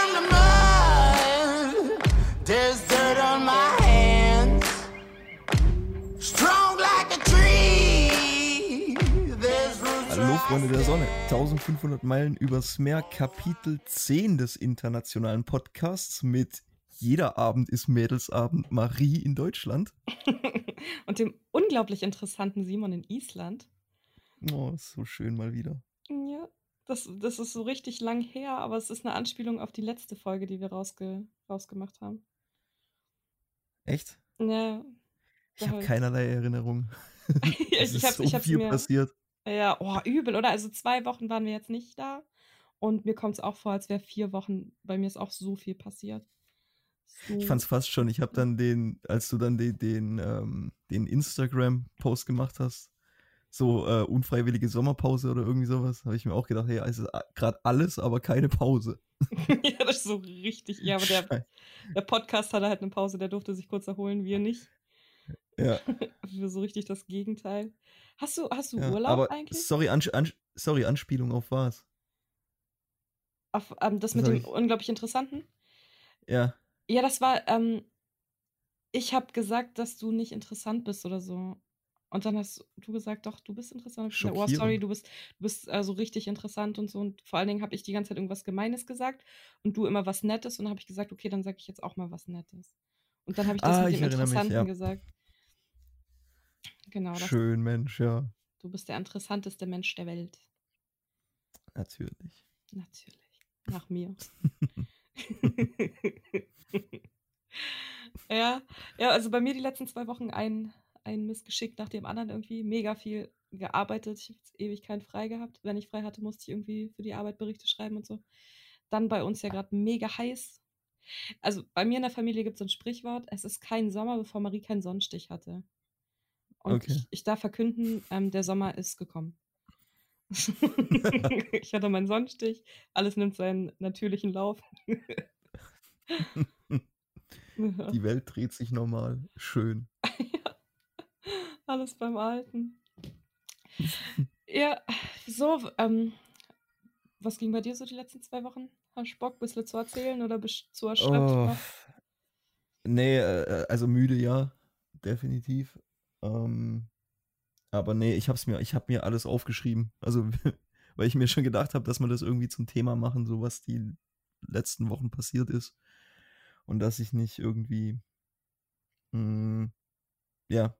from the mud. There's dirt on my hands. Strong like a tree. There's roots Hallo Freunde der Sonne, 1500 Meilen übers Meer, Kapitel 10 des internationalen Podcasts mit Jeder Abend ist Mädelsabend Marie in Deutschland. Und dem unglaublich interessanten Simon in Island. Oh, ist so schön mal wieder. Ja, das, das ist so richtig lang her, aber es ist eine Anspielung auf die letzte Folge, die wir rausge rausgemacht haben. Echt? Ja, Ich habe Ja. keinerlei Erinnerung. ich, es ist hab's- so viel mir. passiert. Ja, oh, übel, oder? Also zwei Wochen waren wir jetzt nicht da. Und mir kommt es auch vor, als wäre vier Wochen. Bei mir ist auch so viel passiert. So. Ich fand's fast schon. Ich habe dann den, als du dann den, den, ähm, den Instagram-Post gemacht hast, so äh, unfreiwillige Sommerpause oder irgendwie sowas, habe ich mir auch gedacht, ja, es ist gerade alles, aber keine Pause. ja, das ist so richtig. Ja, aber der, der Podcast hatte halt eine Pause, der durfte sich kurz erholen, wir nicht. ja, Wir so richtig das Gegenteil. Hast du, hast du ja. Urlaub eigentlich? sorry, Ans Ans sorry, Anspielung auf was? Auf, ähm, das Das mit dem ich- unglaublich interessanten? Ja, Ja, das war, ähm, ich habe gesagt, dass du nicht interessant bist oder so. Und dann hast du gesagt, doch, du bist interessant. Ich oh, sorry, du bist, du bist äh, so richtig interessant und so. Und vor allen Dingen habe ich die ganze Zeit irgendwas Gemeines gesagt und du immer was Nettes. Und dann habe ich gesagt, okay, dann sage ich jetzt auch mal was Nettes. Und dann habe ich das Ah, mit dem erinnere mich, Interessanten ja. gesagt. Genau, das, schön, Mensch, ja, du bist der interessanteste Mensch der Welt. natürlich. Natürlich. Nach mir. ja, ja, also bei mir die letzten zwei Wochen ein, ein Missgeschick nach dem anderen irgendwie. Mega viel gearbeitet. Ich habe jetzt Ewigkeit frei gehabt. Wenn ich frei hatte, musste ich irgendwie für die Arbeit Berichte schreiben und so. Dann bei uns ja gerade mega heiß. Also bei mir in der Familie gibt es ein Sprichwort: Es ist kein Sommer, bevor Marie keinen Sonnenstich hatte. Und Okay. ich, ich darf verkünden, ähm, der Sommer ist gekommen. ich hatte meinen Sonnenstich, alles nimmt seinen natürlichen Lauf. Die Welt dreht sich normal. Schön. Alles beim Alten. Ja, so, ähm, was ging bei dir so die letzten zwei Wochen? Hast du Bock, ein bisschen zu erzählen oder bist du zu erschöpft? Oh, nee, äh, also müde, ja, definitiv. Ähm, aber nee, ich hab's mir, ich hab mir alles aufgeschrieben. Also, weil ich mir schon gedacht habe, dass wir das irgendwie zum Thema machen, so was die letzten Wochen passiert ist. Und dass ich nicht irgendwie, mh, ja,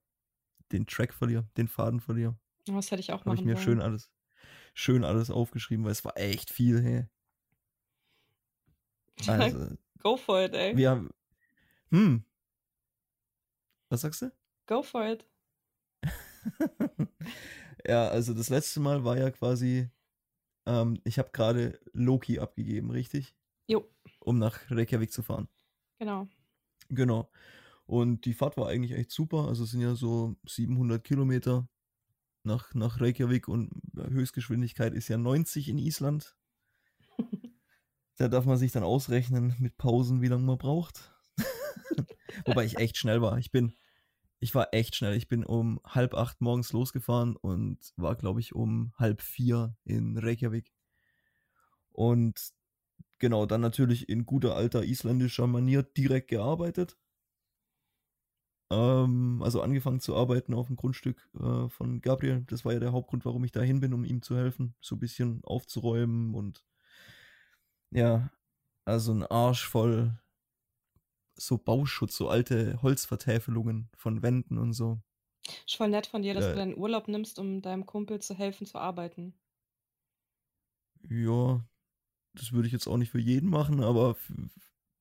den Track verliere, den Faden verliere. Das hätte ich auch Habe ich mir wollen. schön alles, schön alles aufgeschrieben, weil es war echt viel, hey. Also, Go for it, ey. wir haben, hm, was sagst du? Go for it. ja, also das letzte Mal war ja quasi, ähm, ich habe gerade Loki abgegeben, richtig? Jo, Um nach Reykjavik zu fahren. genau. Genau. Und die Fahrt war eigentlich echt super. Also es sind ja so 700 Kilometer nach, nach Reykjavik und Höchstgeschwindigkeit ist ja 90 in Island. Da darf man sich dann ausrechnen mit Pausen, wie lange man braucht. Wobei ich echt schnell war. Ich bin, ich war echt schnell. Ich bin um halb acht morgens losgefahren und war, glaube ich, um halb vier in Reykjavik. Und genau, dann natürlich in guter alter isländischer Manier direkt gearbeitet. Ähm, also angefangen zu arbeiten auf dem Grundstück äh, von Gabriel. Das war ja der Hauptgrund, warum ich dahin bin, um ihm zu helfen, so ein bisschen aufzuräumen und ja, also ein Arsch voll so Bauschutz, so alte Holzvertäfelungen von Wänden und so. Ist voll nett von dir, dass Äh. du deinen Urlaub nimmst, um deinem Kumpel zu helfen zu arbeiten. Ja, das würde ich jetzt auch nicht für jeden machen, aber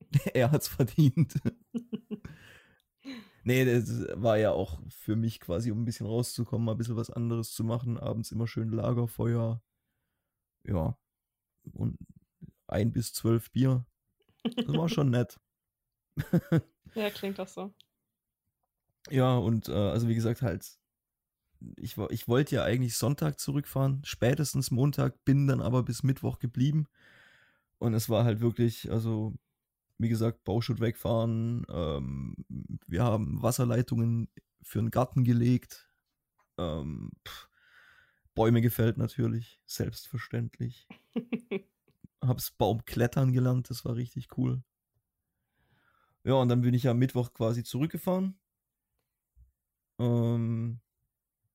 er hat's verdient. Nee, das war ja auch für mich quasi, um ein bisschen rauszukommen, mal ein bisschen was anderes zu machen. Abends immer schön Lagerfeuer. Ja. Und ein bis zwölf Bier. Das war schon nett. Ja, klingt doch so. Ja, und äh, also wie gesagt, halt, ich, war- ich wollte ja eigentlich Sonntag zurückfahren, spätestens Montag, bin dann aber bis Mittwoch geblieben. Und es war halt wirklich, also, wie gesagt, Bauschutt wegfahren. Ähm, wir haben Wasserleitungen für den Garten gelegt. Ähm, pff, Bäume gefällt natürlich, selbstverständlich. hab's Baumklettern gelernt, das war richtig cool. Ja, und dann bin ich am Mittwoch quasi zurückgefahren. Ähm,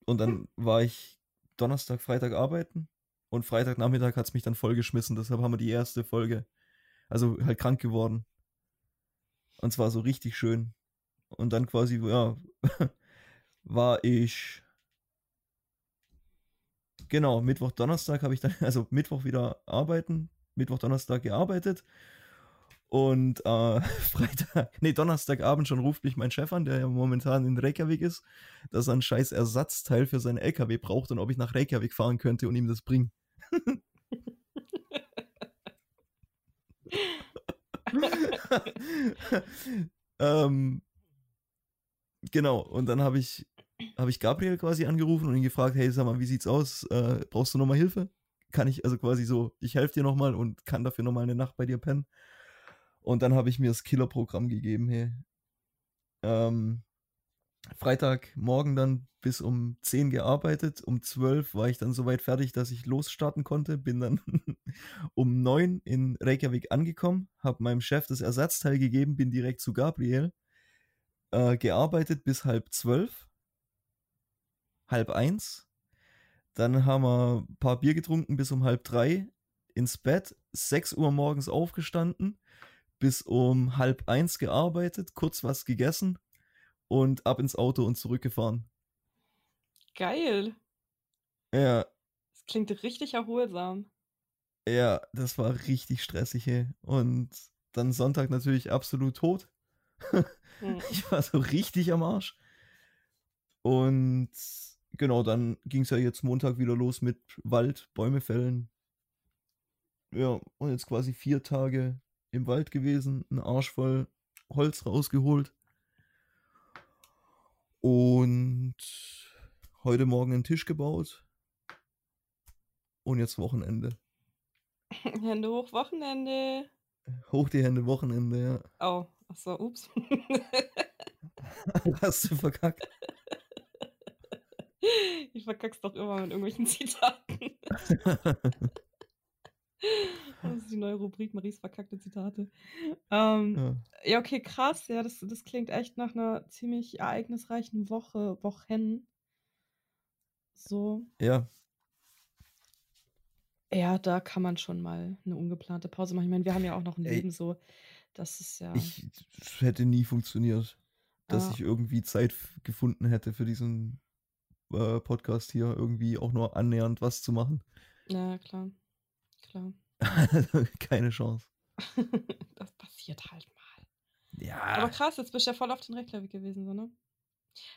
und dann war ich Donnerstag, Freitag arbeiten. Und Freitagnachmittag hat es mich dann vollgeschmissen. Deshalb haben wir die erste Folge. Also halt krank geworden. Und zwar so richtig schön. Und dann quasi, ja, war ich. Genau, Mittwoch, Donnerstag habe ich dann, also Mittwoch wieder arbeiten, Mittwoch, Donnerstag gearbeitet. Und äh, Freitag, nee, Donnerstagabend schon ruft mich mein Chef an, der ja momentan in Reykjavik ist, dass er ein scheiß Ersatzteil für seinen LKW braucht und ob ich nach Reykjavik fahren könnte und ihm das bringen. ähm, genau, und dann habe ich, hab ich Gabriel quasi angerufen und ihn gefragt, hey, sag mal, wie sieht's aus? Äh, brauchst du nochmal Hilfe? Kann ich, also quasi so, ich helfe dir nochmal und kann dafür nochmal eine Nacht bei dir pennen. Und dann habe ich mir das Killerprogramm gegeben, hey. Ähm, Freitagmorgen dann bis um 10 gearbeitet. Um 12 war ich dann soweit fertig, dass ich losstarten konnte. Bin dann um 9 in Reykjavik angekommen, habe meinem Chef das Ersatzteil gegeben, bin direkt zu Gabriel. Äh, gearbeitet bis halb 12. Halb 1. Dann haben wir ein paar Bier getrunken bis um halb 3. Ins Bett. 6 Uhr morgens aufgestanden bis um halb eins gearbeitet, kurz was gegessen und ab ins Auto und zurückgefahren. Geil. Ja. Das klingt richtig erholsam. Ja, das war richtig stressig, ey. Und dann Sonntag natürlich absolut tot. hm. Ich war so richtig am Arsch. Und genau, dann ging es ja jetzt Montag wieder los mit Wald, Bäume fällen. Ja, und jetzt quasi vier Tage im Wald gewesen, einen Arsch voll Holz rausgeholt. Und heute Morgen einen Tisch gebaut. Und jetzt Wochenende. Hände hoch, Wochenende. Hoch die Hände, Wochenende, ja. Oh, achso, ups. Hast du verkackt? Ich verkack's doch immer mit irgendwelchen Zitaten. Das ist die neue Rubrik, Maries verkackte Zitate. Ähm, ja. ja. okay, krass. Ja, das, das klingt echt nach einer ziemlich ereignisreichen Woche, Wochen. So. Ja. Ja, da kann man schon mal eine ungeplante Pause machen. Ich meine, wir haben ja auch noch ein Ey, Leben so. Das ist ja. Ich hätte nie funktioniert, dass ah. ich irgendwie Zeit gefunden hätte für diesen äh, Podcast hier irgendwie auch nur annähernd was zu machen. Ja, klar. Klar. Keine Chance. das passiert halt mal. Ja. Aber krass, jetzt bist du ja voll auf den Reykjavik gewesen, so, ne?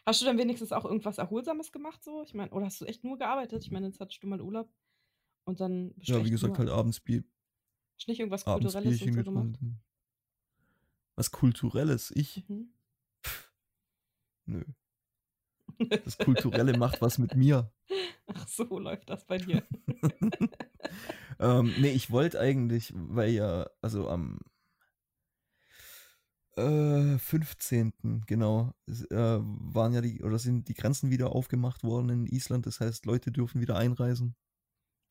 Hast du dann wenigstens auch irgendwas Erholsames gemacht, so? Ich meine, oder hast du echt nur gearbeitet? Ich meine, jetzt hattest du mal Urlaub und dann bist Ja, wie gesagt, halt abends Bier. Hast nicht irgendwas Kulturelles und so gemacht? Was Kulturelles? Ich? Mhm. Pff, nö. Das Kulturelle macht was mit mir. Ach so, läuft das bei dir. ähm, nee, ich wollte eigentlich, weil ja, also am äh, 15. genau, äh, waren ja die, oder sind die Grenzen wieder aufgemacht worden in Island. Das heißt, Leute dürfen wieder einreisen.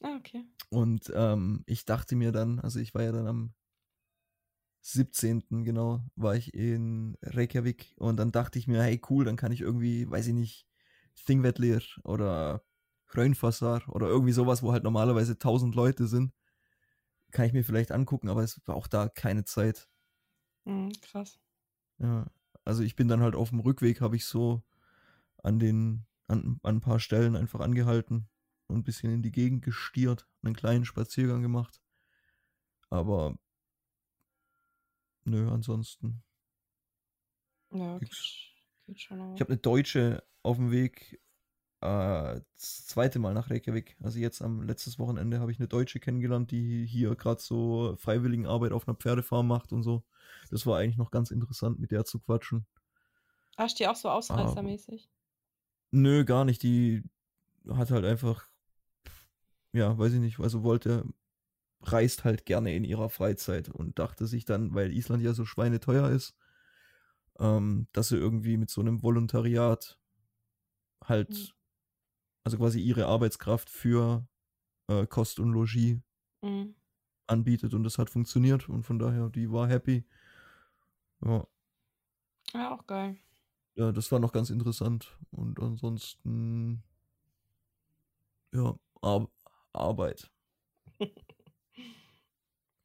Ah, okay. Und ähm, ich dachte mir dann, also ich war ja dann am 17. genau, war ich in Reykjavik und dann dachte ich mir, hey cool, dann kann ich irgendwie, weiß ich nicht, Thingvellir oder Hrönfossar oder irgendwie sowas, wo halt normalerweise 1000 Leute sind, kann ich mir vielleicht angucken, aber es war auch da keine Zeit. Mhm, krass. Ja, also ich bin dann halt auf dem Rückweg, habe ich so an den, an, an ein paar Stellen einfach angehalten und ein bisschen in die Gegend gestiert, einen kleinen Spaziergang gemacht. Aber nö, ansonsten. Ja, geht, geht schon. Ich habe eine Deutsche auf dem Weg äh, das zweite Mal nach Reykjavik. Also jetzt am letztes Wochenende habe ich eine Deutsche kennengelernt, die hier gerade so Freiwilligenarbeit auf einer Pferdefarm macht und so. Das war eigentlich noch ganz interessant, mit der zu quatschen. Ach, die auch so ausreißermäßig? nö, gar nicht. Die hat halt einfach, ja, weiß ich nicht, also wollte, reist halt gerne in ihrer Freizeit und dachte sich dann, weil Island ja so schweineteuer ist, ähm, dass sie irgendwie mit so einem Volontariat halt mhm also quasi ihre Arbeitskraft für äh, Kost und Logis mhm. anbietet und das hat funktioniert und von daher, die war happy. Ja, Ja, auch geil. ja, das war noch ganz interessant und ansonsten, ja, Ar Arbeit.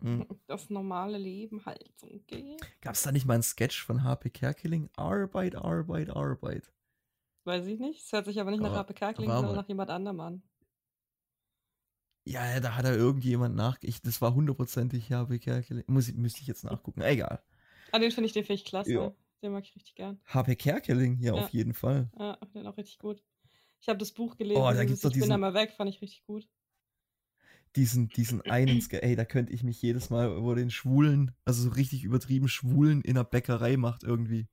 Hm. Das normale Leben halt so, okay. Gab es da nicht mal einen Sketch von HP Kerkeling? Arbeit, Arbeit, Arbeit. Weiß ich nicht. Es hört sich aber nicht nach Aber- Rappe Kerkeling, aber- sondern nach jemand anderem an. Ja, da hat er irgendjemand nach. Ich, das war hundertprozentig HP Kerkeling. Muss ich, müsste ich jetzt nachgucken. Egal. Ah, den finde ich, den finde ich klasse. Ja. Den mag ich richtig gern. HP Kerkeling, ja, Ja. auf jeden Fall. Ja, den auch richtig gut. Ich habe das Buch gelesen, Oh, da dieses gibt's doch ich bin diesen- da mal weg, fand ich richtig gut. Diesen, diesen einen Sketch, ey, da könnte ich mich jedes Mal über den Schwulen, also so richtig übertrieben Schwulen in der Bäckerei macht irgendwie.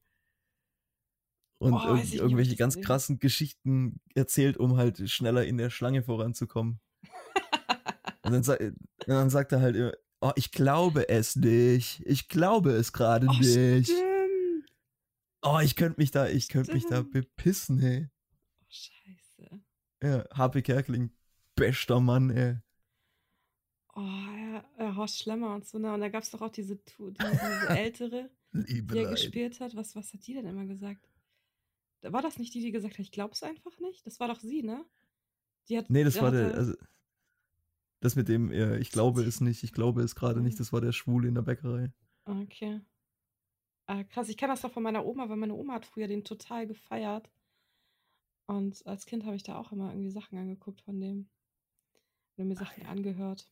Und Oh, ob irgendwelche ganz hab. krassen Geschichten erzählt, um halt schneller in der Schlange voranzukommen. Und dann, und dann sagt er halt immer, oh, ich glaube es nicht. Ich glaube es gerade Oh, nicht. stimmt. Oh, ich könnte mich da, ich könnte mich da bepissen, ey. Oh, scheiße. Ja, HP Kerkeling, bester Mann, ey. Oh, ja, ja, Horst Schlemmer und so, ne? Und da gab es doch auch diese, Tu- die, diese ältere, die er gespielt hat. Was, was hat die denn immer gesagt? War das nicht die, die gesagt hat, ich glaub's einfach nicht? Das war doch sie, ne? Die hat, Nee, das der war der, also, das mit dem, äh, ich glaube es nicht, ich glaube es gerade Mhm. nicht, das war der Schwule in der Bäckerei. Okay. Ah, krass, ich kenne das doch von meiner Oma, weil meine Oma hat früher den total gefeiert. Und als Kind habe ich da auch immer irgendwie Sachen angeguckt von dem. Oder mir Sachen angehört.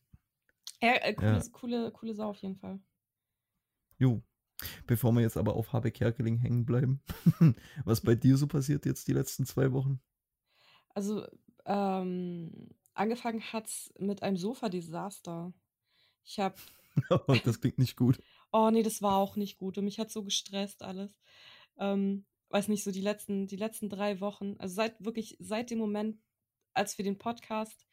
Ja, äh, coole, Ja. coole, coole Sau auf jeden Fall. Jo. Bevor wir jetzt aber auf HP Kerkeling hängen bleiben, was bei dir so passiert jetzt die letzten zwei Wochen? Also, ähm, angefangen hat's mit einem Sofa-Desaster. Ich habe das klingt nicht gut. Oh nee, das war auch nicht gut und mich hat so gestresst alles. Ähm, weiß nicht, so die letzten, die letzten drei Wochen, also seit wirklich, seit dem Moment, als wir den Podcast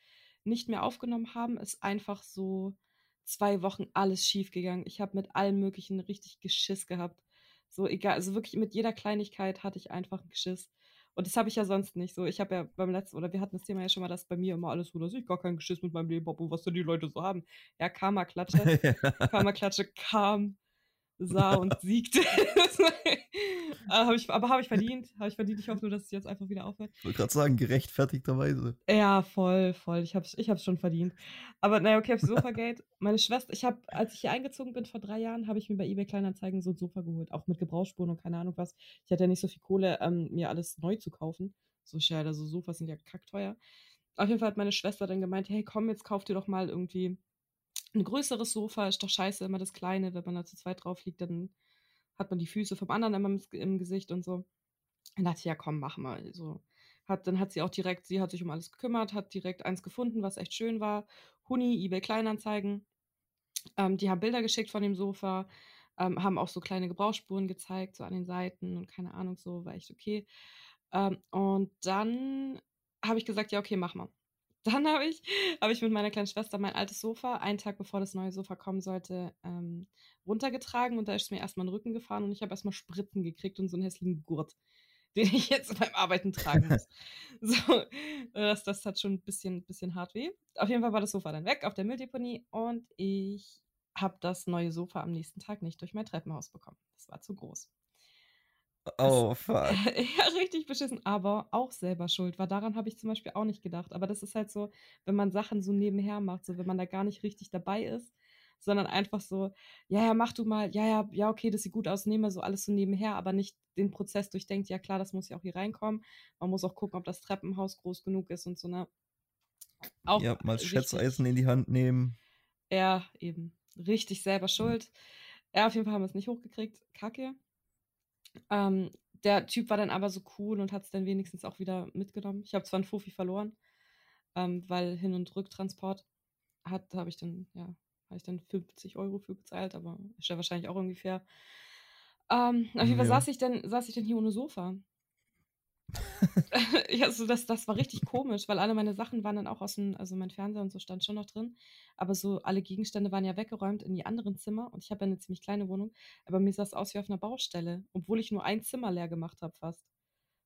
nicht mehr aufgenommen haben, ist einfach so zwei Wochen alles schief gegangen. Ich habe mit allem Möglichen richtig Geschiss gehabt. So egal, also wirklich mit jeder Kleinigkeit hatte ich einfach einen Geschiss. Und das habe ich ja sonst nicht. So, ich habe ja beim letzten, oder wir hatten das Thema ja schon mal, dass bei mir immer alles so, dass ich gar keinen Geschiss mit meinem Leben habe und was denn die Leute so haben. Ja, Karma-Klatsche. Karma-Klatsche kam, sah und siegte. hab ich, aber habe ich verdient. Habe ich verdient. Ich hoffe nur, dass es jetzt einfach wieder aufhört. Ich wollte gerade sagen, gerechtfertigterweise. Ja, voll, voll. Ich habe es ich hab's schon verdient. Aber naja, okay, aufs Sofagate. Meine Schwester, ich habe, als ich hier eingezogen bin vor drei Jahren, habe ich mir bei eBay Kleinanzeigen so ein Sofa geholt. Auch mit Gebrauchsspuren und keine Ahnung was. Ich hatte ja nicht so viel Kohle, ähm, mir alles neu zu kaufen. So schade, so Sofas sind ja kackteuer. Auf jeden Fall hat meine Schwester dann gemeint, hey komm, jetzt kauf dir doch mal irgendwie ein größeres Sofa. Ist doch scheiße, immer das kleine. Wenn man da zu zweit drauf liegt, dann hat man die Füße vom anderen immer im, im Gesicht und so. Dann dachte ich, ja komm, mach mal. So. Hat, dann hat sie auch direkt, sie hat sich um alles gekümmert, hat direkt eins gefunden, was echt schön war. Huni, eBay Kleinanzeigen. Ähm, die haben Bilder geschickt von dem Sofa, ähm, haben auch so kleine Gebrauchsspuren gezeigt, so an den Seiten und keine Ahnung, so war echt okay. Ähm, und dann habe ich gesagt, ja, okay, mach mal. Dann habe ich, hab ich mit meiner kleinen Schwester mein altes Sofa, einen Tag bevor das neue Sofa kommen sollte, ähm, runtergetragen und da ist mir erstmal den Rücken gefahren und ich habe erstmal Spritzen gekriegt und so einen hässlichen Gurt, den ich jetzt beim Arbeiten tragen muss. so, das, das hat schon ein bisschen, bisschen hart weh. Auf jeden Fall war das Sofa dann weg auf der Mülldeponie und ich habe das neue Sofa am nächsten Tag nicht durch mein Treppenhaus bekommen. Das war zu groß. Oh, fuck. ja, richtig beschissen, aber auch selber schuld, weil daran habe ich zum Beispiel auch nicht gedacht. Aber das ist halt so, wenn man Sachen so nebenher macht, so wenn man da gar nicht richtig dabei ist, sondern einfach so, ja, ja, mach du mal, ja, ja, ja, okay, das sieht gut aus, nehme so alles so nebenher, aber nicht den Prozess durchdenkt, ja klar, das muss ja auch hier reinkommen. Man muss auch gucken, ob das Treppenhaus groß genug ist und so, ne? Auch ja, mal richtig- Schätzeisen in die Hand nehmen. ja, eben. Richtig selber schuld. Ja, auf jeden Fall haben wir es nicht hochgekriegt. Kacke. Ähm, der Typ war dann aber so cool und hat es dann wenigstens auch wieder mitgenommen. Ich habe zwar einen Fofi verloren, ähm, weil Hin- und Rücktransport hat, habe ich dann, ja, habe ich dann 50 Euro für bezahlt, aber ist ja wahrscheinlich auch irgendwie fair. Ähm, auf jeden Fall Ja. saß ich dann, saß ich dann hier ohne Sofa. ja, so das, das war richtig komisch, weil alle meine Sachen waren dann auch aus dem, also mein Fernseher und so stand schon noch drin, aber so alle Gegenstände waren ja weggeräumt in die anderen Zimmer und ich habe ja eine ziemlich kleine Wohnung, aber mir sah es aus wie auf einer Baustelle, obwohl ich nur ein Zimmer leer gemacht habe fast.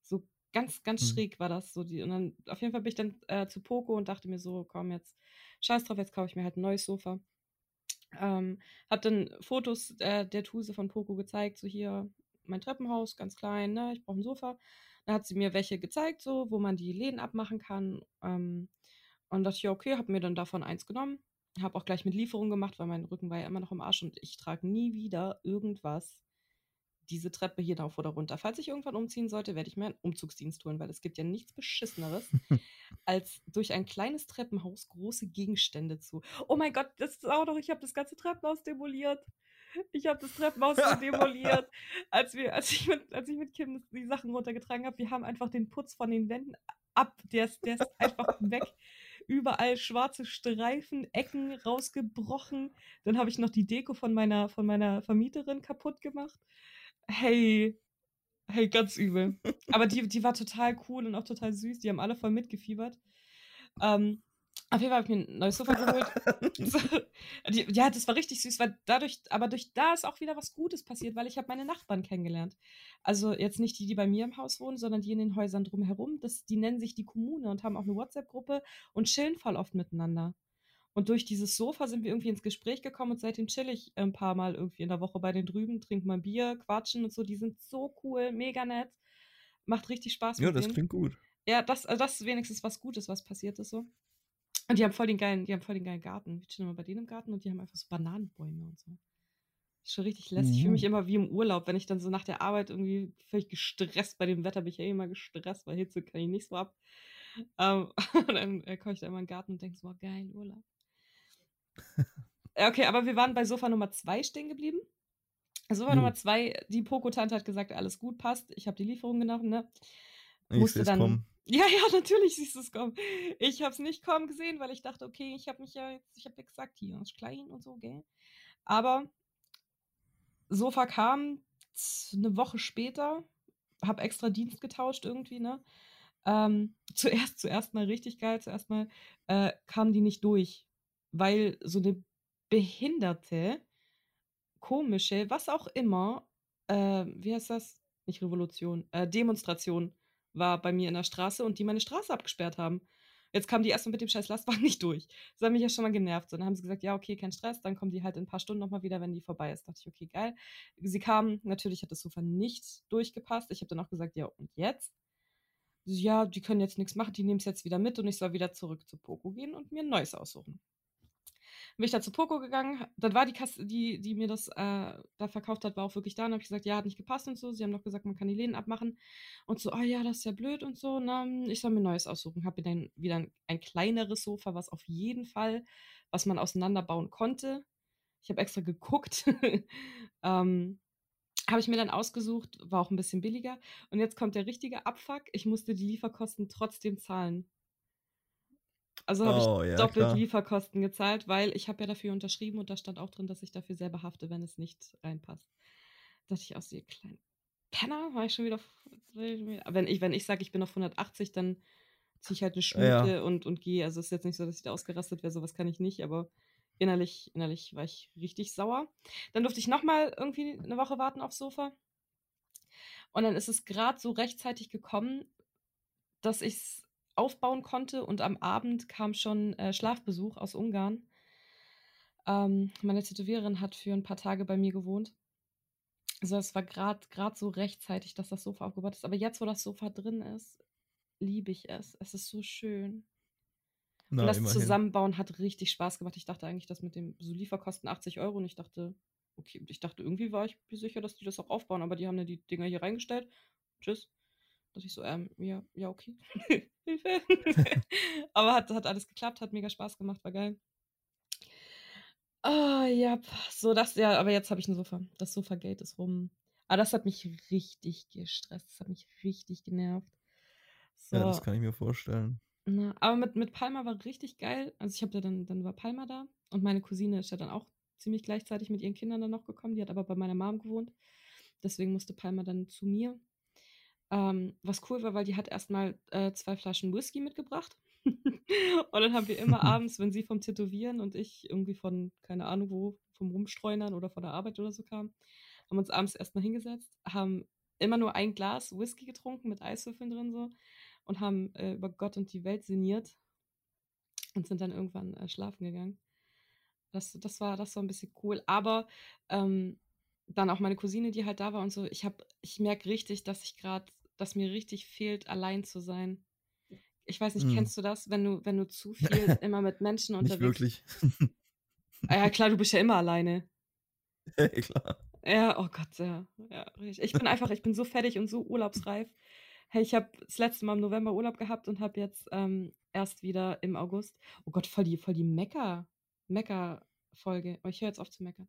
So ganz, ganz Hm. schräg war das so. Die, und dann auf jeden Fall bin ich dann äh, zu Poco und dachte mir so, komm jetzt, scheiß drauf, jetzt kaufe ich mir halt ein neues Sofa. Ähm, hab dann Fotos äh, der Tuse von Poco gezeigt, so hier mein Treppenhaus, ganz klein, ne? Ich brauche ein Sofa. Da hat sie mir welche gezeigt, so, wo man die Läden abmachen kann. Ähm, und dachte ich, ja, okay, habe mir dann davon eins genommen. Habe auch gleich mit Lieferung gemacht, weil mein Rücken war ja immer noch im Arsch und ich trage nie wieder irgendwas diese Treppe hier rauf oder runter. Falls ich irgendwann umziehen sollte, werde ich mir einen Umzugsdienst holen, weil es gibt ja nichts Beschisseneres, als durch ein kleines Treppenhaus große Gegenstände zu. Oh mein Gott, das ist auch noch, ich habe das ganze Treppenhaus demoliert. Ich habe das Treppenhaus so demoliert, als, wir, als, ich mit, als ich mit Kim die Sachen runtergetragen habe. Wir haben einfach den Putz von den Wänden ab. Der ist, der ist einfach weg. Überall schwarze Streifen, Ecken rausgebrochen. Dann habe ich noch die Deko von meiner, von meiner Vermieterin kaputt gemacht. Hey, hey, ganz übel. Aber die, die war total cool und auch total süß. Die haben alle voll mitgefiebert. Ähm, auf jeden Fall habe ich mir ein neues Sofa geholt. ja, das war richtig süß, weil dadurch, aber durch da ist auch wieder was Gutes passiert, weil ich habe meine Nachbarn kennengelernt. Also jetzt nicht die, die bei mir im Haus wohnen, sondern die in den Häusern drumherum. Das, die nennen sich die Kommune und haben auch eine WhatsApp-Gruppe und chillen voll oft miteinander. Und durch dieses Sofa sind wir irgendwie ins Gespräch gekommen und seitdem chill ich ein paar Mal irgendwie in der Woche bei den drüben, trinke mal Bier, quatschen und so. Die sind so cool, mega nett. Macht richtig Spaß. Ja, das denen. klingt gut. Ja, das, also das ist wenigstens was Gutes, was passiert ist so. Und die haben voll den geilen, die haben voll den geilen Garten. Wir chillen immer bei denen im Garten und die haben einfach so Bananenbäume und so. Ist schon richtig lästig. Ich fühle mich mhm. immer wie im Urlaub, wenn ich dann so nach der Arbeit irgendwie völlig gestresst bei dem Wetter bin ich ja immer gestresst, weil Hitze kann ich nicht so ab. Ähm, und dann äh, komme ich da immer in den Garten und denke so, wow, geil, Urlaub. okay, aber wir waren bei Sofa Nummer 2 stehen geblieben. Sofa Nummer 2, die Poco-Tante hat gesagt, alles gut, passt. Ich habe die Lieferung genommen, ne? Ich Musste dann. Kommen. Ja, ja, natürlich siehst du es kommen. Ich habe es nicht kommen gesehen, weil ich dachte, okay, ich habe mich ja jetzt, ich habe ja gesagt, hier ist klein und so, gell? Aber Sofa kam eine Woche später, habe extra Dienst getauscht irgendwie, ne? Ähm, zuerst, zuerst mal richtig geil, zuerst mal äh, kam die nicht durch weil so eine behinderte, komische, was auch immer, äh, wie heißt das? Nicht Revolution, äh, Demonstration war bei mir in der Straße und die meine Straße abgesperrt haben. Jetzt kamen die erstmal mit dem scheiß Lastwagen nicht durch. Das hat mich ja schon mal genervt. So, dann haben sie gesagt, ja, okay, kein Stress, dann kommen die halt in ein paar Stunden nochmal wieder, wenn die vorbei ist. Da dachte ich, okay, geil. Sie kamen, natürlich hat das Sofa nicht durchgepasst. Ich habe dann auch gesagt, ja, und jetzt? Ja, die können jetzt nichts machen, die nehmen es jetzt wieder mit und ich soll wieder zurück zu Poco gehen und mir ein neues aussuchen bin ich da zu Poco gegangen. Dann war die Kasse, die, die mir das äh, da verkauft hat, war auch wirklich da. Und habe ich gesagt, ja, hat nicht gepasst und so. Sie haben noch gesagt, man kann die Läden abmachen. Und so, oh ja, das ist ja blöd und so. Na, ich soll mir ein neues aussuchen. Habe mir dann wieder ein, ein, kleineres Sofa, was auf jeden Fall, was man auseinanderbauen konnte. Ich habe extra geguckt. ähm, habe ich mir dann ausgesucht, war auch ein bisschen billiger. Und jetzt kommt der richtige Abfuck. Ich musste die Lieferkosten trotzdem zahlen. Also habe oh, ich ja, doppelt klar. Lieferkosten gezahlt, weil ich habe ja dafür unterschrieben und da stand auch drin, dass ich dafür selber hafte, wenn es nicht reinpasst. Da dachte ich aus, ihr kleinen Penner, war ich schon wieder. Wenn ich, wenn ich sage, ich bin auf 180, dann ziehe ich halt eine Schminke ja. und, und gehe. Also es ist jetzt nicht so, dass ich da ausgerastet wäre, sowas kann ich nicht, aber innerlich, innerlich war ich richtig sauer. Dann durfte ich nochmal irgendwie eine Woche warten aufs Sofa. Und dann ist es gerade so rechtzeitig gekommen, dass ich es aufbauen konnte. Und am Abend kam schon äh, Schlafbesuch aus Ungarn. Ähm, meine Tätowiererin hat für ein paar Tage bei mir gewohnt. Also es war gerade so rechtzeitig, dass das Sofa aufgebaut ist. Aber jetzt, wo das Sofa drin ist, liebe ich es. Es ist so schön. Na, und das immerhin. Zusammenbauen hat richtig Spaß gemacht. Ich dachte eigentlich, dass mit dem so Lieferkosten 80 Euro und ich dachte, okay, ich dachte, irgendwie war ich sicher, dass die das auch aufbauen, aber die haben ja die Dinger hier reingestellt. Tschüss. Dass ich so, ähm, ja, ja, okay. Hilfe. aber hat, hat alles geklappt, hat mega Spaß gemacht, war geil. Ah, ja, so das, ja, aber jetzt habe ich ein Sofa. Das Sofa-Gate ist rum. Aber das hat mich richtig gestresst. Das hat mich richtig genervt. So. Ja, das kann ich mir vorstellen. Na, aber mit, mit Palma war richtig geil. Also ich habe ja dann, dann war Palma da und meine Cousine ist ja dann auch ziemlich gleichzeitig mit ihren Kindern dann noch gekommen. Die hat aber bei meiner Mom gewohnt. Deswegen musste Palma dann zu mir. Ähm, was cool war, weil die hat erstmal äh, zwei Flaschen Whisky mitgebracht. und dann haben wir immer abends, wenn sie vom Tätowieren und ich irgendwie von, keine Ahnung wo, vom Rumstreunern oder von der Arbeit oder so kam, haben uns abends erstmal hingesetzt, haben immer nur ein Glas Whisky getrunken mit Eiswürfeln drin so und haben äh, über Gott und die Welt sinniert und sind dann irgendwann äh, schlafen gegangen. Das, das, war, das war ein bisschen cool. Aber ähm, dann auch meine Cousine, die halt da war und so. Ich, ich merke richtig, dass ich gerade, dass mir richtig fehlt, allein zu sein. Ich weiß nicht, Hm. kennst du das, wenn du, wenn du zu viel immer mit Menschen unterwegs wirklich. Ah, ja, klar, du bist ja immer alleine. Ja, klar. Ja, oh Gott, ja. ja ich bin einfach, ich bin so fertig und so urlaubsreif. Hey, ich habe das letzte Mal im November Urlaub gehabt und habe jetzt ähm, erst wieder im August. Oh Gott, voll die, voll die Mecker, Mecker-Folge. Oh, ich höre jetzt auf zu meckern.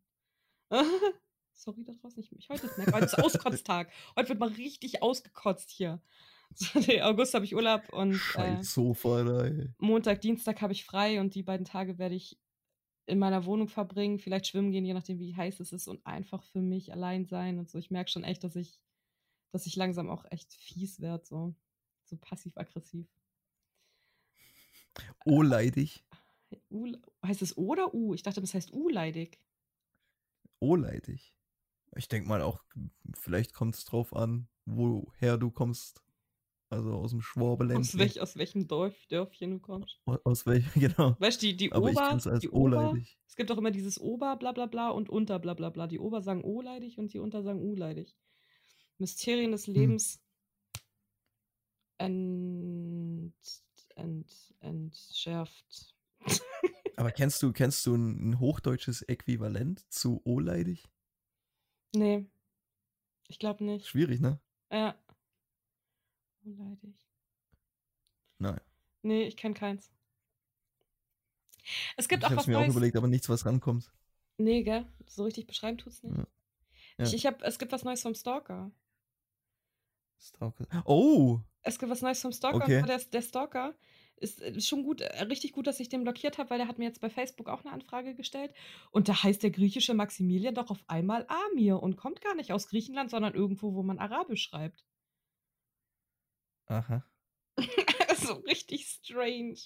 Sorry da draußen, ich, ich heute ist Mecker. Heute ist Auskotztag. Heute wird mal richtig ausgekotzt hier. So, nee, August habe ich Urlaub und äh, Sofa. Montag, Dienstag habe ich frei und die beiden Tage werde ich in meiner Wohnung verbringen, vielleicht schwimmen gehen, je nachdem, wie heiß es ist und einfach für mich allein sein und so. Ich merke schon echt, dass ich, dass ich langsam auch echt fies werde, so, so passiv-aggressiv. Oh, leidig. U, heißt es O oder U? Ich dachte, das heißt U-leidig. Oh, leidig. Ich denke mal auch, vielleicht kommt es drauf an, woher du kommst. Also aus dem Aus, Schwabeländle. welch, aus welchem Dorf, Dörfchen du kommst. Aus, aus welchem, genau. Weißt du, die, die Aber ich Ober, kenn's als die Ober, es gibt auch immer dieses Ober, bla bla bla und Unter, bla bla bla. Die Ober sagen O-leidig und die Unter sagen U-leidig. Mysterien des Lebens ent, ent, entschärft. Aber kennst du, kennst du ein, ein hochdeutsches Äquivalent zu O-leidig? Nee, ich glaube nicht. Schwierig, ne? Ja. O-leidig. Nein. Nee, ich kenne keins. Es gibt ich auch was es mir auch Neues. überlegt, aber nichts, was rankommt. Nee, gell? So richtig beschreiben tut's nicht. Ja. Ja. Ich, ich hab, es gibt was Neues vom Stalker. Stalker. Oh! Es gibt was Neues vom Stalker. Okay. Der, der Stalker ist äh, schon gut, äh, richtig gut, dass ich den blockiert habe, weil der hat mir jetzt bei Facebook auch eine Anfrage gestellt. Und da heißt der griechische Maximilian doch auf einmal Amir und kommt gar nicht aus Griechenland, sondern irgendwo, wo man Arabisch schreibt. Aha. so richtig strange.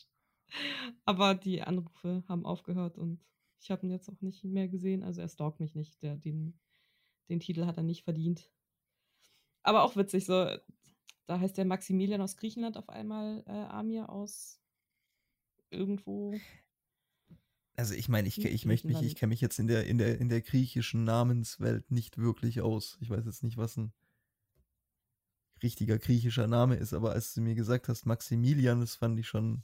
Aber die Anrufe haben aufgehört und ich habe ihn jetzt auch nicht mehr gesehen. Also er stalkt mich nicht. Der, den, den Titel hat er nicht verdient. Aber auch witzig, so. Da heißt der Maximilian aus Griechenland auf einmal äh, Amir aus irgendwo. Also ich meine, ich, ich möchte mich, ich kenne mich jetzt in der, in der, in der griechischen Namenswelt nicht wirklich aus. Ich weiß jetzt nicht, was ein richtiger griechischer Name ist, aber als du mir gesagt hast, Maximilian, das fand ich schon,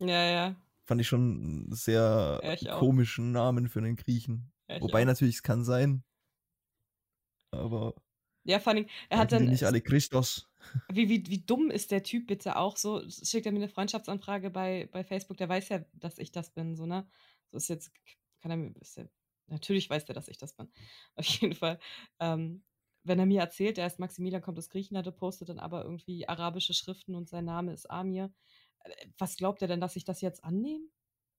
Ja, ja. fand ich schon einen sehr Ja, komischen Namen für einen Griechen. ja Wobei auch. natürlich es kann sein. Aber Ja, vor allem, er hat dann. nicht alle Christos. Wie, wie, wie dumm ist der Typ bitte auch so? Schickt er mir eine Freundschaftsanfrage bei, bei Facebook, der weiß ja, dass ich das bin, so, ne? So ist jetzt, kann er mir, ja, natürlich weiß der, dass ich das bin. Auf jeden Fall. Ähm, wenn er mir erzählt, er ist Maximilian, kommt aus Griechenland, er postet dann aber irgendwie arabische Schriften und sein Name ist Amir. Äh, Was glaubt er denn, dass ich das jetzt annehme?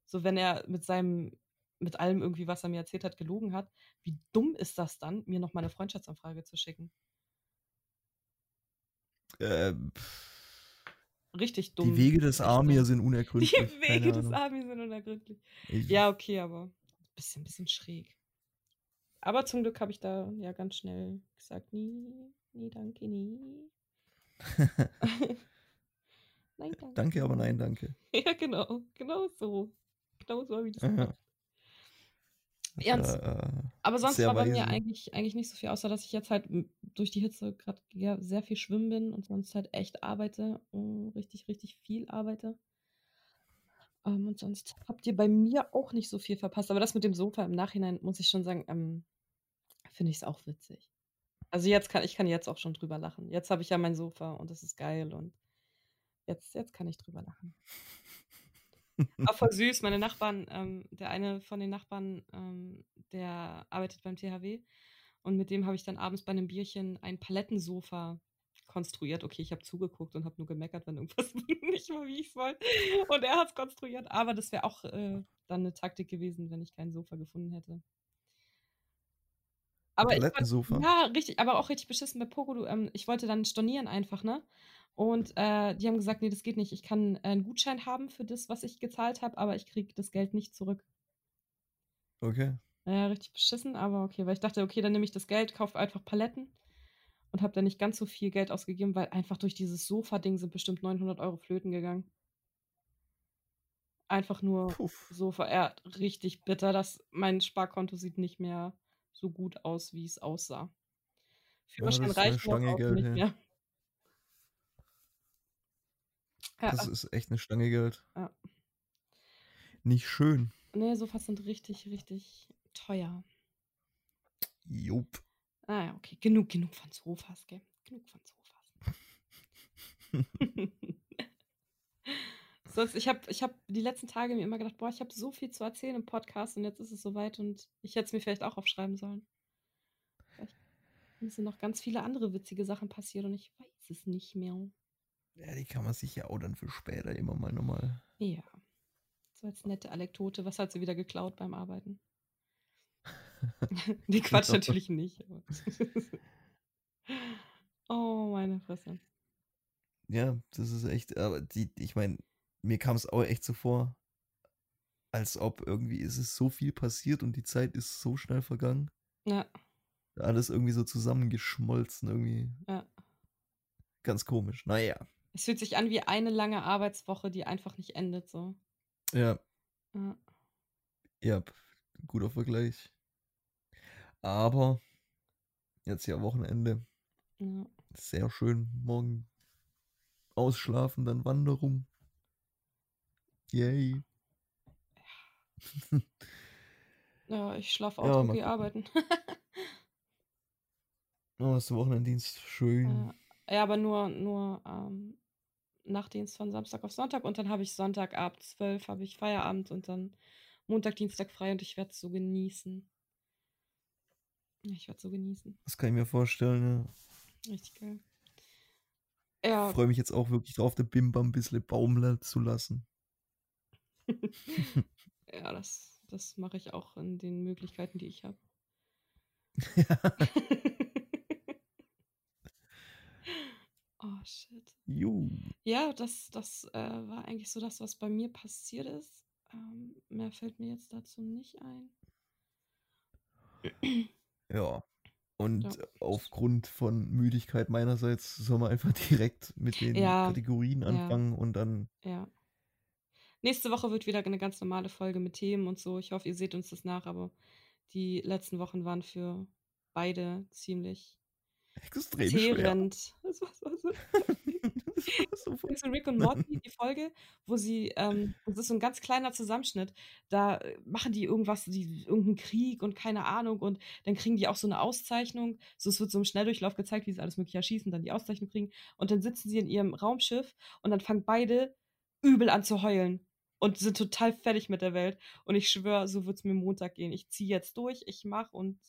So, wenn er mit seinem, mit allem irgendwie, was er mir erzählt hat, gelogen hat, wie dumm ist das dann, mir noch mal eine Freundschaftsanfrage zu schicken? Äh, pff, Richtig dumm. die Wege des Amir sind Die unergründlich. Wege keine des. Army sind unergründlich. Ich, Ja, okay, aber bisschen, bisschen schräg. Aber zum Glück habe ich da ja ganz schnell gesagt, nee, nee, danke, nee. nein, danke. Danke, aber nein, danke. Ja, genau, genau so. Genau so habe ich das gemacht. Ja, und- äh, Aber sonst war bei mir weise. eigentlich, eigentlich nicht so viel, außer dass ich jetzt halt durch die Hitze gerade sehr viel schwimmen bin und sonst halt echt arbeite, äh, richtig, richtig viel arbeite. Ähm, und sonst habt ihr bei mir auch nicht so viel verpasst. Aber das mit dem Sofa im Nachhinein, muss ich schon sagen, ähm, finde ich es auch witzig. Also jetzt kann ich kann jetzt auch schon drüber lachen. Jetzt habe ich ja mein Sofa und das ist geil und jetzt, jetzt kann ich drüber lachen. Auch voll süß. Meine Nachbarn, ähm, der eine von den Nachbarn, ähm, der arbeitet beim THW und mit dem habe ich dann abends bei einem Bierchen ein Palettensofa konstruiert. Okay, ich habe zugeguckt und habe nur gemeckert, wenn irgendwas nicht war, wie ich es wollte. Und er hat es konstruiert. Aber das wäre auch äh, dann eine Taktik gewesen, wenn ich kein Sofa gefunden hätte. Aber Palettensofa? ja, richtig, aber auch richtig beschissen bei Pogo. Du, ähm, ich wollte dann stornieren einfach, ne? Und äh, die haben gesagt, nee, das geht nicht. Ich kann äh, einen Gutschein haben für das, was ich gezahlt habe, aber ich kriege das Geld nicht zurück. Okay. Ja, richtig beschissen, aber okay, weil ich dachte, okay, dann nehme ich das Geld, kaufe einfach Paletten und habe dann nicht ganz so viel Geld ausgegeben, weil einfach durch dieses Sofa-Ding sind bestimmt 900 Euro flöten gegangen. Einfach nur Puff. so verehrt. Richtig bitter, dass mein Sparkonto sieht nicht mehr so gut aus, wie es aussah. Ja, das Führerschein eine reicht noch, Geld, nicht hey. mehr. Ja, Das ist echt eine Stange Geld. ja. Nicht schön. Nee, Sofas sind richtig, richtig teuer. Jupp. Ah ja, okay. Genug, genug von Sofas, gell? Genug von Sofas. Sonst, ich habe ich hab die letzten Tage mir immer gedacht, boah, ich habe so viel zu erzählen im Podcast und jetzt ist es soweit und ich hätte es mir vielleicht auch aufschreiben sollen. Vielleicht sind noch ganz viele andere witzige Sachen passiert und ich weiß es nicht mehr. Ja, die kann man sich ja auch dann für später immer mal nochmal. Ja. So als nette Anekdote. Was hat sie wieder geklaut beim Arbeiten? nee, Quatsch, natürlich nicht. Oh, meine Fresse. Ja, das ist echt, aber die, ich meine, mir kam es auch echt so vor, als ob irgendwie ist es so viel passiert und die Zeit ist so schnell vergangen. Ja, Alles irgendwie so zusammengeschmolzen, irgendwie ja. ganz komisch. Naja, Es fühlt sich an wie eine lange Arbeitswoche, die einfach nicht endet, so. ja, Ja. ja, guter Vergleich. Aber jetzt ja Wochenende, Ja. sehr schön. Morgen ausschlafen, dann Wanderung. Yay. Ja, ich schlafe Ja, auch gehe gucken. arbeiten. Oh, ist der Wochenenddienst schön. Ja. ja, aber nur, nur ähm, Nachtdienst von Samstag auf Sonntag und dann habe ich Sonntag ab 12 habe ich Feierabend und dann Montag, Dienstag frei und ich werde es so genießen. Ich werde so genießen. Das kann ich mir vorstellen. Richtig geil. Ja. Ja, Ich freue mich jetzt auch wirklich drauf, der Bimbam ein bisschen baumeln zu lassen. ja, das, das mache ich auch in den Möglichkeiten, die ich habe. oh, shit. Ju. Ja, das, das äh, war eigentlich so das, was bei mir passiert ist. Ähm, mehr fällt mir jetzt dazu nicht ein. Ja. Und Ja. aufgrund von Müdigkeit meinerseits sollen wir einfach direkt mit den Ja, Kategorien ja. anfangen und dann. Ja. Nächste Woche wird wieder eine ganz normale Folge mit Themen und so. Ich hoffe, ihr seht uns das nach, aber die letzten Wochen waren für beide ziemlich Extrem schwer. zehrend. Das war so, so Das war so du Rick und Morty, die Folge, wo sie, ähm, das ist so ein ganz kleiner Zusammenschnitt, da äh, machen die irgendwas, die, irgendeinen Krieg und keine Ahnung und dann kriegen die auch so eine Auszeichnung, so es wird so im Schnelldurchlauf gezeigt, wie sie alles mögliche erschießen, dann die Auszeichnung kriegen und dann sitzen sie in ihrem Raumschiff und dann fangen beide übel an zu heulen und sind total fertig mit der Welt und ich schwöre, so wird es mir Montag gehen. Ich ziehe jetzt durch, ich mache und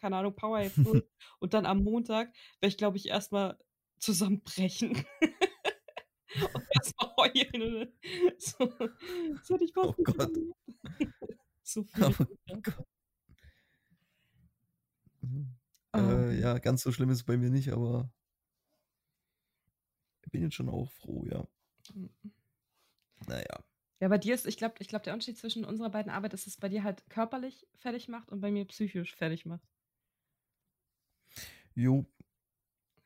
keine Ahnung, power durch und dann am Montag werde ich, glaube ich, erstmal zusammenbrechen. und erstmal heulen. So, das hätte ich fast Oh Gott. so mich da. Gott. Mhm. Oh. Äh, ja, ganz so schlimm ist es bei mir nicht, aber ich bin jetzt schon auch froh, ja. Naja. Ja, bei dir ist, ich glaube, ich glaub, der Unterschied zwischen unserer beiden Arbeit ist, dass es bei dir halt körperlich fertig macht und bei mir psychisch fertig macht. Jo,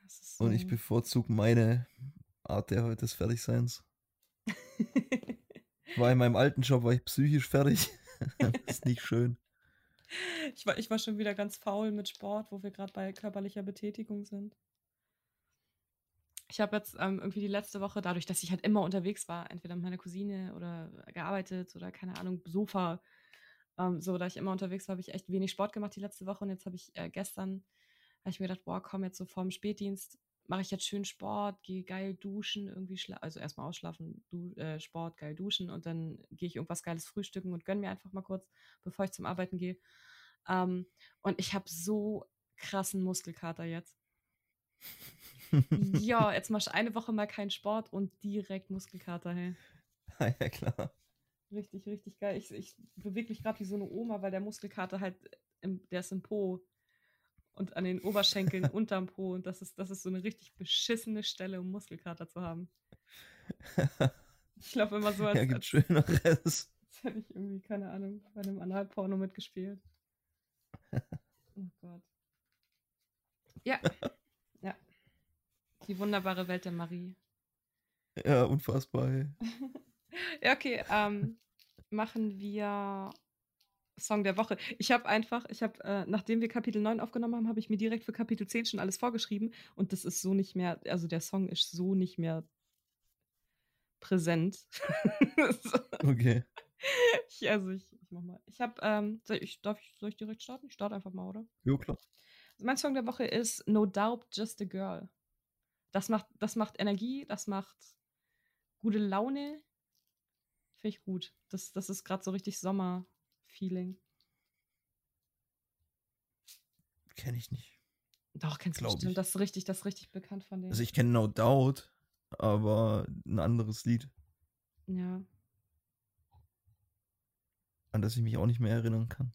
ist und ich so- bevorzuge meine Art der, des Fertigseins. War in meinem alten Job war ich psychisch fertig. das ist nicht schön. ich, war, ich war schon wieder ganz faul mit Sport, wo wir gerade bei körperlicher Betätigung sind. Ich habe jetzt ähm, irgendwie die letzte Woche, dadurch, dass ich halt immer unterwegs war, entweder mit meiner Cousine oder gearbeitet oder keine Ahnung, Sofa, ähm, so, da ich immer unterwegs war, habe ich echt wenig Sport gemacht die letzte Woche und jetzt habe ich äh, gestern, habe ich mir gedacht, boah, komm jetzt so vorm Spätdienst, mache ich jetzt schön Sport, gehe geil duschen, irgendwie, schla also erstmal ausschlafen, du äh, Sport, geil duschen und dann gehe ich irgendwas geiles frühstücken und gönn mir einfach mal kurz, bevor ich zum Arbeiten gehe. Ähm, und ich habe so krassen Muskelkater jetzt. Ja, jetzt machst du eine Woche mal keinen Sport und direkt Muskelkater, hey. Ah, ja, klar. Richtig, richtig geil. Ich, ich bewege mich gerade wie so eine Oma, weil der Muskelkater halt, im, der ist im Po und an den Oberschenkeln unterm Po. Und das ist, das ist so eine richtig beschissene Stelle, um Muskelkater zu haben. Ich laufe immer so, als, ja, gibt als, Schöneres. als hätte ich irgendwie, keine Ahnung, bei einem Analporno mitgespielt. Oh Gott. Ja. Ja. Die wunderbare Welt der Marie. Ja, unfassbar. Ja, okay. Ähm, machen wir Song der Woche. Ich habe einfach, ich habe, äh, nachdem wir Kapitel 9 aufgenommen haben, habe ich mir direkt für Kapitel 10 schon alles vorgeschrieben und das ist so nicht mehr, also der Song ist so nicht mehr präsent. Okay. ich, also ich, ich mach mal. Ich habe, ähm, soll ich, darf ich, soll ich direkt starten? Ich starte einfach mal, oder? Jo, klar. Also mein Song der Woche ist No Doubt Just a Girl. Das macht, das macht Energie, das macht gute Laune. Finde ich gut. Das, das ist gerade so richtig Sommer-Feeling. Kenne ich nicht. Doch, kennst du bestimmt. ich. Das ist richtig, das ist richtig bekannt von denen. Also ich kenne No Doubt, aber ein anderes Lied, ja. an das ich mich auch nicht mehr erinnern kann.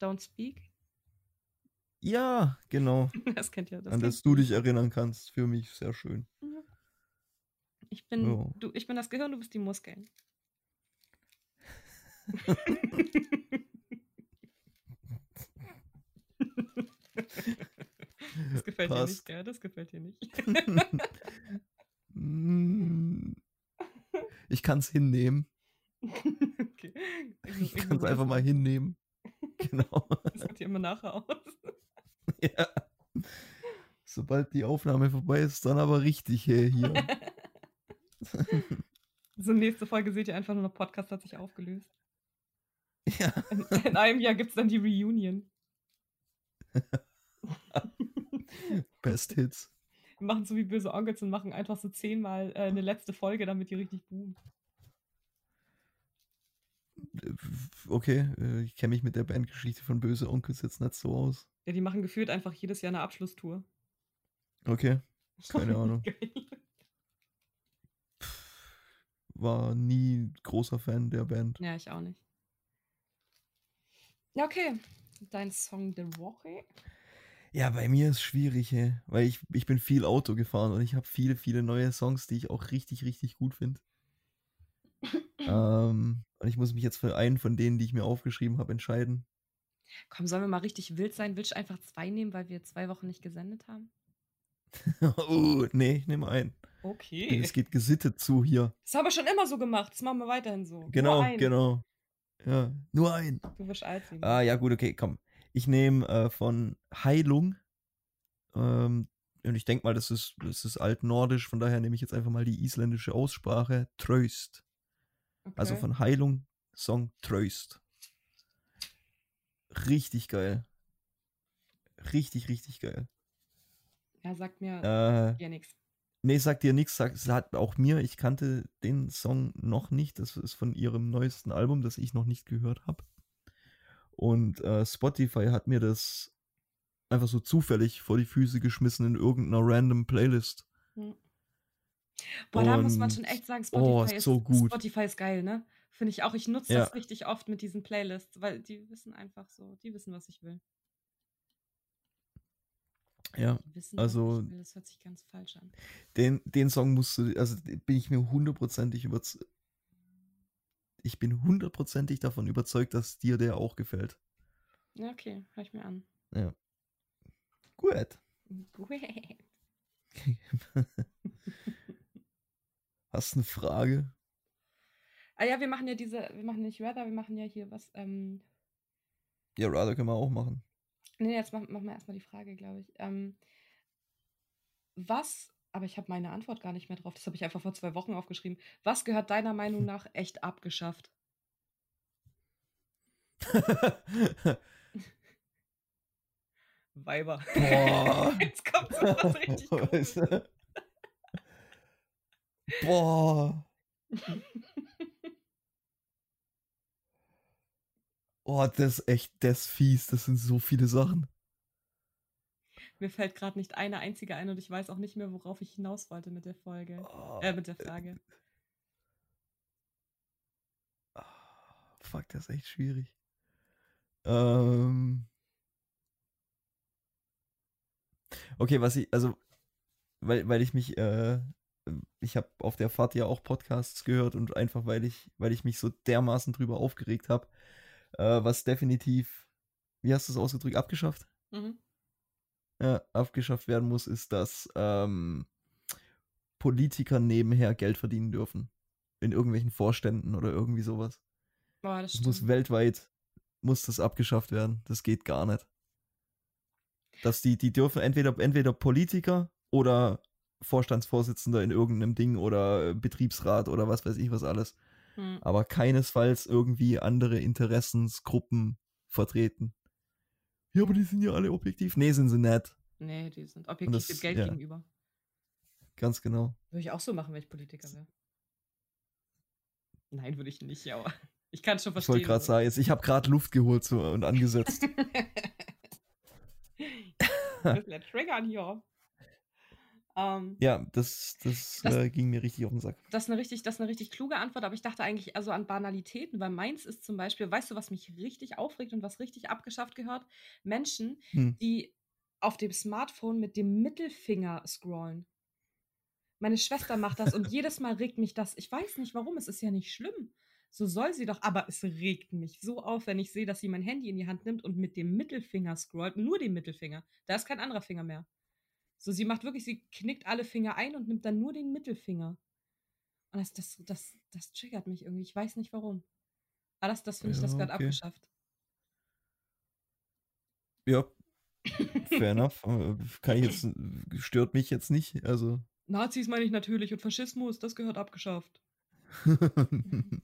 Don't Speak. Ja, genau. Das kennt ihr. Das an das du dich erinnern kannst. Für mich sehr schön. Ja. Ich bin, Ja. du, ich bin das Gehirn, du bist die Muskeln. Das gefällt dir nicht, ja, das gefällt dir nicht. Ich kann es hinnehmen. okay. Ich kann es einfach mal hinnehmen. Genau. Das kommt dir immer nachher aus. ja. Sobald die Aufnahme vorbei ist, dann aber richtig hey, hier. so, nächste Folge seht ihr einfach nur noch Podcast hat sich aufgelöst. Ja. In, in einem Jahr gibt es dann die Reunion. Best Hits. Wir machen so wie böse Onkels und machen einfach so zehnmal äh, eine letzte Folge, damit die richtig boomt. Äh, Okay, äh, ich kenne mich mit der Bandgeschichte von Böse Onkels jetzt nicht so aus. Ja, die machen gefühlt einfach jedes Jahr eine Abschlusstour. Okay, keine Ahnung. War nie großer Fan der Band. Ja, ich auch nicht. Ja, okay. Dein Song der Woche. Ja, bei mir ist schwierig, hey, weil ich, ich bin viel Auto gefahren und ich habe viele, viele neue Songs, die ich auch richtig, richtig gut finde. ähm, und ich muss mich jetzt für einen von denen, die ich mir aufgeschrieben habe, entscheiden. Komm, sollen wir mal richtig wild sein? Willst du einfach zwei nehmen, weil wir zwei Wochen nicht gesendet haben? uh, nee, ich nehme einen. Okay. Es geht gesittet zu hier. Das haben wir schon immer so gemacht. Das machen wir weiterhin so. Genau, genau. Ja, nur ein. Du wirst alt. Ah, ja, gut, okay, komm. Ich nehme äh, von Heilung. Ähm, und ich denke mal, das ist, das ist altnordisch, von daher nehme ich jetzt einfach mal die isländische Aussprache. Tröst. Also Okay. von Heilung, Song Tröst. Richtig geil. Richtig, richtig geil. Ja, sagt mir Äh, ja nichts. Nee, sagt dir nichts, sagt, sagt auch mir, ich kannte den Song noch nicht. Das ist von ihrem neuesten Album, das ich noch nicht gehört habe. Und äh, Spotify hat mir das einfach so zufällig vor die Füße geschmissen in irgendeiner random Playlist. Boah, da muss man und- schon echt sagen, oh, Spotify, ist so gut. Spotify ist geil, ne? Finde ich auch. Ich nutze Ja. das richtig oft mit diesen Playlists, weil die wissen einfach so, die wissen, was ich will. Ja, also-. Das hört sich ganz falsch an. den, den Song musst du, also bin ich mir hundertprozentig überzeugt. Ich bin hundertprozentig davon überzeugt, dass dir der auch gefällt. Ja, okay, hör ich mir an. Ja. Gut. Gut. Hast du eine Frage? Ah ja, wir machen ja diese, wir machen nicht Rather, wir machen ja hier was, ähm, Ja, Rather können wir auch machen. Nee, jetzt machen, machen wir erstmal die Frage, glaube ich. Ähm, was, aber ich habe meine Antwort gar nicht mehr drauf, das habe ich einfach vor zwei Wochen aufgeschrieben. Was gehört deiner Meinung nach echt abgeschafft? Weiber. Boah. Jetzt kommt so was richtig Cooles. Boah. Oh, das ist echt, das ist fies. Das sind so viele Sachen. Mir fällt gerade nicht eine einzige ein und ich weiß auch nicht mehr, worauf ich hinaus wollte mit der Folge. Oh, Äh, mit der Frage. ah, fuck, das ist echt schwierig. Ähm. Okay, was ich, also, weil, weil ich mich, äh, ich habe auf der Fahrt ja auch Podcasts gehört und einfach weil ich, weil ich mich so dermaßen drüber aufgeregt habe, äh, was definitiv, wie hast du es ausgedrückt, abgeschafft? Mhm. ja, abgeschafft werden muss, ist, dass ähm, Politiker nebenher Geld verdienen dürfen. In irgendwelchen Vorständen oder irgendwie sowas. Boah, das Das muss weltweit, muss das abgeschafft werden. Das geht gar nicht. Dass die, die dürfen entweder, entweder Politiker oder Vorstandsvorsitzender in irgendeinem Ding oder äh, Betriebsrat oder was weiß ich was alles. Hm. Aber keinesfalls irgendwie andere Interessensgruppen vertreten. Ja, aber die sind ja alle objektiv. Nee, sind sie nicht. Nee, die sind objektiv das- dem Geld ja. gegenüber. Ganz genau. Würde ich auch so machen, wenn ich Politiker wäre. Nein, würde ich nicht, ja. aber Ich kann es schon Ich verstehen. wollte gerade sagen, jetzt, ich habe gerade Luft geholt so, und angesetzt. Ein bisschen triggern hier. Ähm, ja, das, das, Das- äh, ging mir richtig auf den Sack. Das ist, eine richtig, das ist eine richtig kluge Antwort, aber ich dachte eigentlich also an Banalitäten, weil meins ist zum Beispiel, weißt du, was mich richtig aufregt und was richtig abgeschafft gehört? Menschen, Hm. die auf dem Smartphone mit dem Mittelfinger scrollen. Meine Schwester macht das und jedes Mal regt mich das. Ich weiß nicht warum, es ist ja nicht schlimm. So soll sie doch, aber es regt mich so auf, wenn ich sehe, dass sie mein Handy in die Hand nimmt und mit dem Mittelfinger scrollt. Nur den Mittelfinger. Da ist kein anderer Finger mehr. So, sie macht wirklich, sie knickt alle Finger ein und nimmt dann nur den Mittelfinger. Und das, das, das, das triggert mich irgendwie. Ich weiß nicht warum. Aber das, das finde ich, das Ja, okay. abgeschafft. Ja, fair enough. Äh, Kann ich jetzt, stört mich jetzt nicht. Also. Nazis meine ich natürlich und Faschismus, das gehört abgeschafft.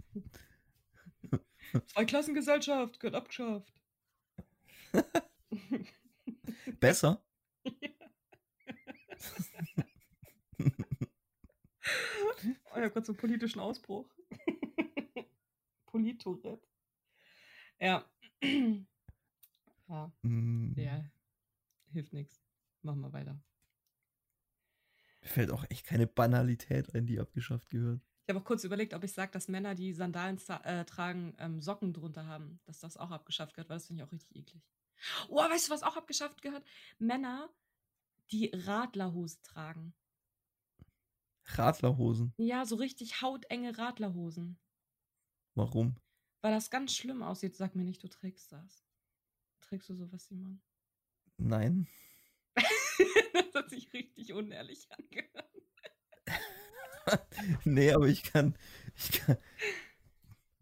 Zweiklassengesellschaft gehört abgeschafft. Besser? Oh ja, kurz so einen politischen Ausbruch. Politourette. Ja. ja. Hm, Ja. Hilft nichts. Machen wir weiter. Mir fällt auch echt keine Banalität ein, die abgeschafft gehört. Ich habe auch kurz überlegt, ob ich sage, dass Männer, die Sandalen äh, tragen, ähm, Socken drunter haben, dass das auch abgeschafft gehört, weil das finde ich auch richtig eklig. Oh, weißt du, was auch abgeschafft gehört? Männer, die Radlerhose tragen. Radlerhosen. Ja, so richtig hautenge Radlerhosen. Warum? Weil das ganz schlimm aussieht. Sag mir nicht, du trägst das. Trägst du sowas, Simon? Nein. das hat sich richtig unehrlich angehört. nee, aber ich kann, ich kann.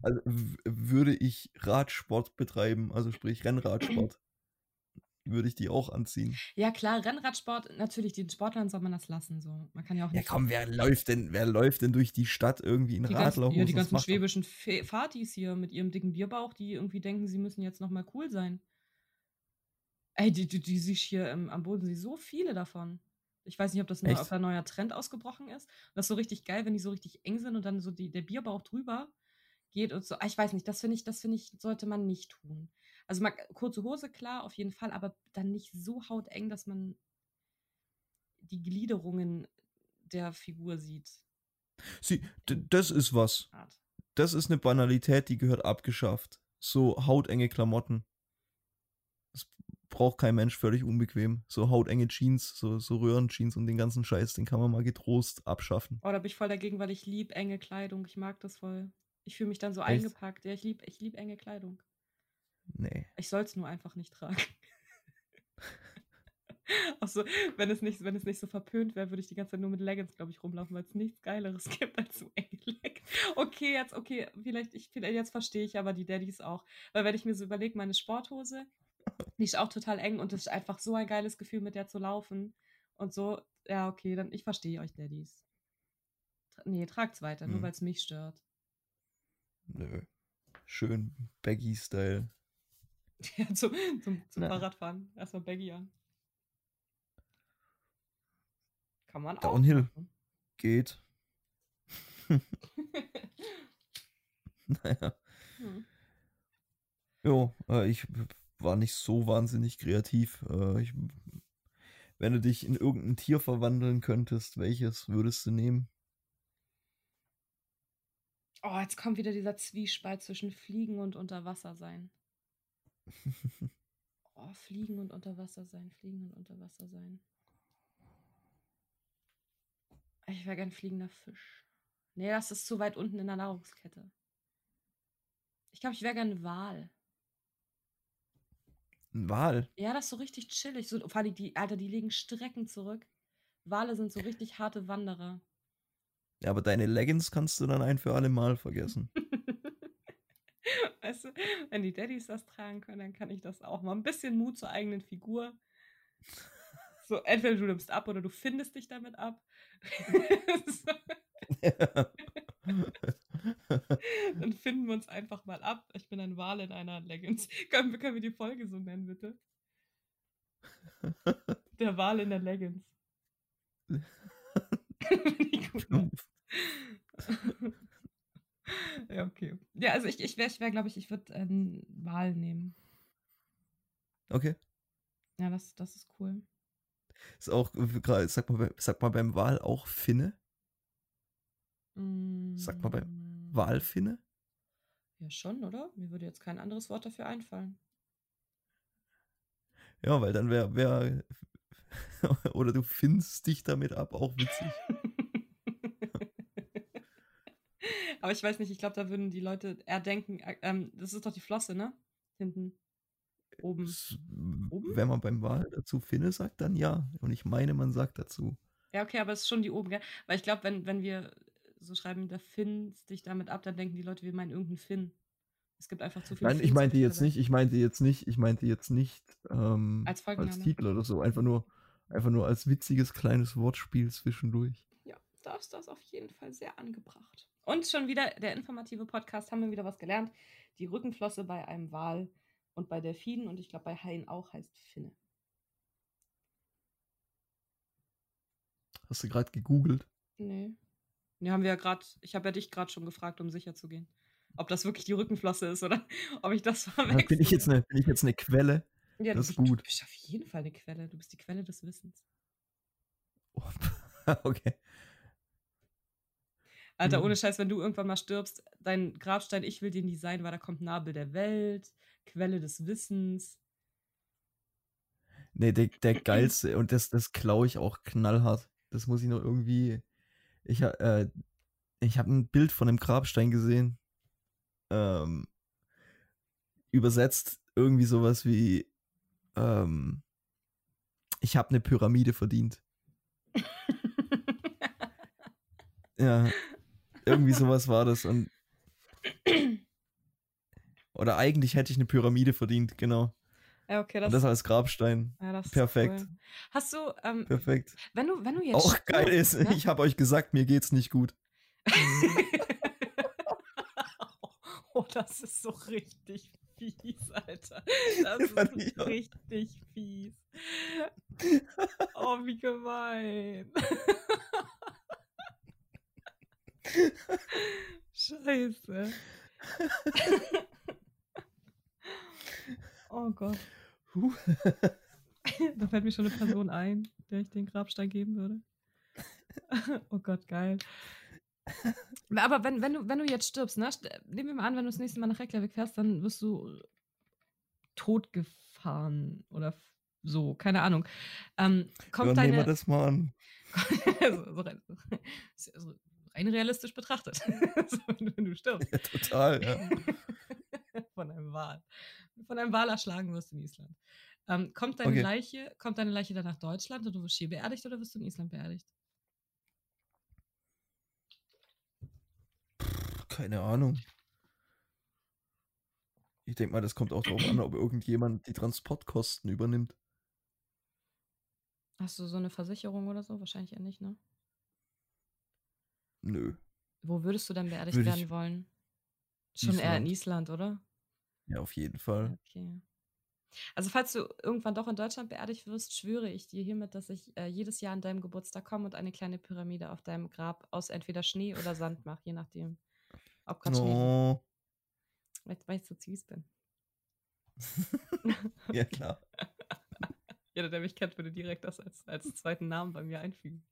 Also würde ich Radsport betreiben, also sprich Rennradsport, würde ich die auch anziehen. Ja, klar, Rennradsport, natürlich, den Sportlern soll man das lassen. So. Man kann ja auch Ja komm, wer läuft denn, wer läuft denn durch die Stadt irgendwie in Radlerhosen? ja, die ganzen schwäbischen Fatis hier mit ihrem dicken Bierbauch, die irgendwie denken, sie müssen jetzt nochmal cool sein. Ey, die, die, die sich hier ähm, am Bodensee, so viele davon. Ich weiß nicht, ob das ein neuer Trend ausgebrochen ist. Das ist so richtig geil, wenn die so richtig eng sind und dann so die, der Bierbauch drüber geht und so. Ah, Ich weiß nicht, das finde ich, das finde ich, sollte man nicht tun. Also mal, kurze Hose, klar, auf jeden Fall, aber dann nicht so hauteng, dass man die Gliederungen der Figur sieht. Sie, das ist was. Art. Das ist eine Banalität, die gehört abgeschafft. So hautenge Klamotten. Das braucht kein Mensch völlig unbequem. So hautenge Jeans, so, so Röhrenjeans und den ganzen Scheiß, den kann man mal getrost abschaffen. Oh, da bin ich voll dagegen, weil ich lieb enge Kleidung. Ich mag das voll. Ich fühle mich dann so Echt? eingepackt. Ja, ich lieb, ich lieb enge Kleidung. Nee. Ich soll es nur einfach nicht tragen. Auch so, wenn es nicht, wenn es nicht so verpönt wäre, würde ich die ganze Zeit nur mit Leggings, glaube ich, rumlaufen, weil es nichts Geileres gibt als so enge Leggings. Okay, jetzt, okay, vielleicht, ich, vielleicht jetzt verstehe ich aber die Daddys auch. Weil wenn ich mir so überlege, meine Sporthose, die ist auch total eng und es ist einfach so ein geiles Gefühl, mit der zu laufen. Und so, ja, okay, dann ich verstehe euch Daddys. Tra nee, tragt's weiter, nur Hm. weil es mich stört. Nö. Schön Baggy-Style. Ja, zum, zum, zum Na. Fahrradfahren. Erstmal Baggy an. Kann man auch. Downhill. Geht. naja. Hm. Jo, äh, ich war nicht so wahnsinnig kreativ. Äh, ich, wenn du dich in irgendein Tier verwandeln könntest, welches würdest du nehmen? Oh, jetzt kommt wieder dieser Zwiespalt zwischen Fliegen und Unterwasser sein. Oh, Fliegen und Unterwasser sein, Fliegen und Unterwasser sein. Ich wäre gern fliegender Fisch. Nee, das ist zu weit unten in der Nahrungskette. Ich glaube, ich wäre gern Wal. Ein Wal. Ja, das ist so richtig chillig. So, vor allem die, Alter, die legen Strecken zurück. Wale sind so richtig harte Wanderer. Ja, aber deine Leggings kannst du dann ein für alle Mal vergessen. Weißt du, wenn die Daddys das tragen können, dann kann ich das auch. Mal ein bisschen Mut zur eigenen Figur. So, entweder du nimmst ab oder du findest dich damit ab. dann finden wir uns einfach mal ab. Ich bin ein Wal in einer Leggings. Können, wir- können wir die Folge so nennen, bitte? Der Wal in der Leggings. Finde ich gut? ja, okay. Ja, also ich, ich wäre, ich wär, glaube ich, ich würde einen Wal nehmen. Okay. Ja, das, das ist cool. Ist auch, sag mal, sag mal beim Wal auch Finne? Sagt man bei Mm, Walfinne? Ja, schon, oder? Mir würde jetzt kein anderes Wort dafür einfallen. Ja, weil dann wäre, wär, oder du findest dich damit ab, auch witzig. Aber ich weiß nicht, ich glaube, da würden die Leute eher denken, äh, ähm, das ist doch die Flosse, ne? Hinten. Oben. S- Oben? Wenn man beim Wal dazu Finne sagt, dann ja. Und ich meine, man sagt dazu. Ja, okay, aber es ist schon die oben, gell? Weil ich glaube, wenn, wenn wir so schreiben, da findest dich damit ab, dann denken die Leute, wir meinen irgendeinen Finn. Es gibt einfach zu viele Nein, ich Finns meinte jetzt nicht, ich meinte jetzt nicht, ich meinte jetzt nicht ähm, Als als. Titel oder so. Einfach nur, einfach nur als witziges kleines Wortspiel zwischendurch. Ja, da ist das auf jeden Fall sehr angebracht. Und schon wieder der informative Podcast, haben wir wieder was gelernt. Die Rückenflosse bei einem Wal und bei Delfinen und ich glaube bei Haien auch heißt Finne. Hast du gerade gegoogelt? Nee. Nee, haben wir ja gerade, ich habe ja dich gerade schon gefragt, um sicher zu gehen. Ob das wirklich die Rückenflosse ist oder ob ich das Ja, verwechsel. bin, ich jetzt eine, bin ich jetzt eine Quelle? ja, das ist bist- gut. Du bist auf jeden Fall eine Quelle. Du bist die Quelle des Wissens. okay. Alter, Mhm. ohne Scheiß, wenn du irgendwann mal stirbst, dein Grabstein, ich will den Design, weil da kommt Nabel der Welt, Quelle des Wissens. Nee, der, der geilste, und das, das klaue ich auch knallhart. Das muss ich noch irgendwie. Ich, äh, ich habe ein Bild von einem Grabstein gesehen. Ähm, übersetzt irgendwie sowas wie: ähm, Ich habe eine Pyramide verdient. Ja, irgendwie sowas war das. Und oder eigentlich hätte ich eine Pyramide verdient, genau. ja, okay, das, Und das als Grabstein. ja, perfekt. Cool. Hast du, ähm, Perfekt. wenn du, wenn du jetzt Auch geil ist, stirbst, ne? ich habe euch gesagt, mir geht's nicht gut. oh, das ist so richtig fies, Alter. Das ist richtig fies. Oh, wie gemein. Scheiße. Oh Gott. Huh. Da fällt mir schon eine Person ein, der ich den Grabstein geben würde. Oh Gott, geil. Aber wenn, wenn, du, wenn du jetzt stirbst, ne? Nehmen wir mal an, wenn du das nächste Mal nach Reykjavik fährst, dann wirst du totgefahren oder so, keine Ahnung. Ähm, kommt Dann deine. nehmen wir das mal an. so, so, so rein realistisch betrachtet. so, wenn, du- stirbst. Ja, total, ja. Von einem Wal. Von einem Wal erschlagen wirst in Island. Ähm, kommt, deine Okay. Leiche, kommt deine Leiche dann nach Deutschland und du wirst hier beerdigt oder wirst du in Island beerdigt? Keine Ahnung. Ich denke mal, das kommt auch darauf an, ob irgendjemand die Transportkosten übernimmt. Hast du so eine Versicherung oder so? Wahrscheinlich eher nicht, ne? Nö. Wo würdest du dann beerdigt Würde werden wollen? Schon eher in Island. Island, oder? Ja, auf jeden Fall. Okay. Also falls du irgendwann doch in Deutschland beerdigt wirst, schwöre ich dir hiermit, dass ich äh, jedes Jahr an deinem Geburtstag komme und eine kleine Pyramide auf deinem Grab aus entweder Schnee oder Sand mache, je nachdem. Ob gerade Schnee. No. Weil, weil ich so süß bin. Ja, klar. Jeder, der mich kennt, würde direkt das als, als zweiten Namen bei mir einfügen.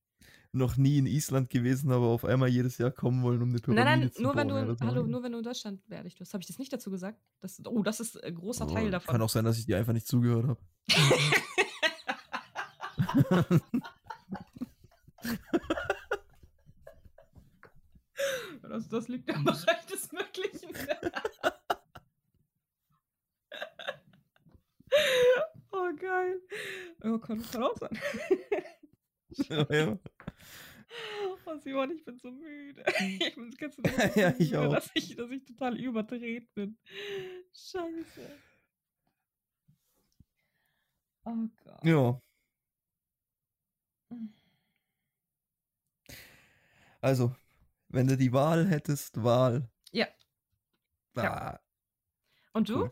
Noch nie in Island gewesen, aber auf einmal jedes Jahr kommen wollen, um eine Pyramide nein, nein, zu nur wenn, du bauen. in, Ja, das hallo, mag ich. nur wenn du in Deutschland beerdigt wirst. Habe ich das nicht dazu gesagt? Das, oh, das ist ein großer Oh, Teil davon. Kann auch sein, dass ich dir einfach nicht zugehört habe. Das, das liegt im Bereich des Möglichen. oh, geil. Oh, kann, kann auch sein. ja, ja. Simon, ich bin so müde. Ich bin? Ich bin Ja, so ich müde, auch. Dass ich, dass ich total überdreht bin. Scheiße. Oh Gott. Ja. Also, wenn du die Wahl hättest, Wahl. Ja. Ah, Und du? Cool.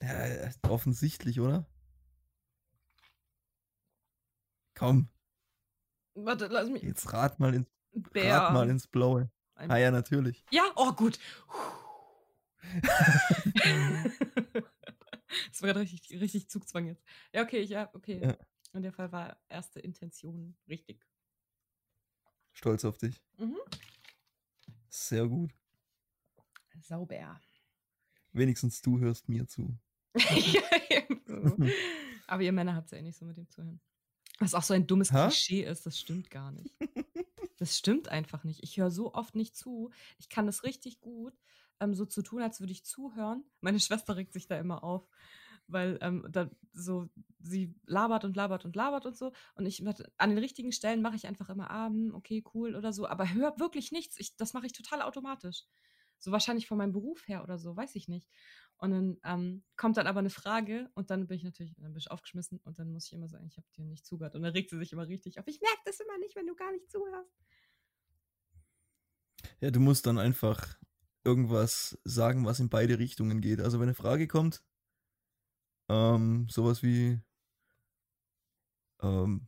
ja, offensichtlich, oder? Komm, Warte, lass mich. jetzt rat mal ins, Bär. rat mal ins Blaue. Ein- Ah ja, natürlich. Ja, oh gut. das war gerade richtig, richtig Zugzwang jetzt. Ja, okay, ja, okay. Ja. In der Fall war erste Intention richtig. Stolz auf dich. Mhm. Sehr gut. Sauber. Wenigstens du hörst mir zu. ja, ebenso. Aber ihr Männer habt es ja eh nicht so mit dem Zuhören. Was auch so ein dummes Ha? Klischee ist, das stimmt gar nicht. Das stimmt einfach nicht. Ich höre so oft nicht zu. Ich kann das richtig gut, ähm, so zu tun, als würde ich zuhören. Meine Schwester regt sich da immer auf, weil ähm, da so sie labert und labert und labert und so. Und ich an den richtigen Stellen mache ich einfach immer, ah, hm, okay, cool oder so. Aber höre wirklich nichts. Ich, das mache ich total automatisch. So wahrscheinlich von meinem Beruf her oder so, weiß ich nicht. Und dann ähm, kommt dann aber eine Frage und dann bin ich natürlich dann bin ich aufgeschmissen und dann muss ich immer sagen, ich habe dir nicht zugehört. Und dann regt sie sich immer richtig auf. Ich merke das immer nicht, wenn du gar nicht zuhörst. Ja, du musst dann einfach irgendwas sagen, was in beide Richtungen geht. Also wenn eine Frage kommt, ähm, sowas wie, ähm,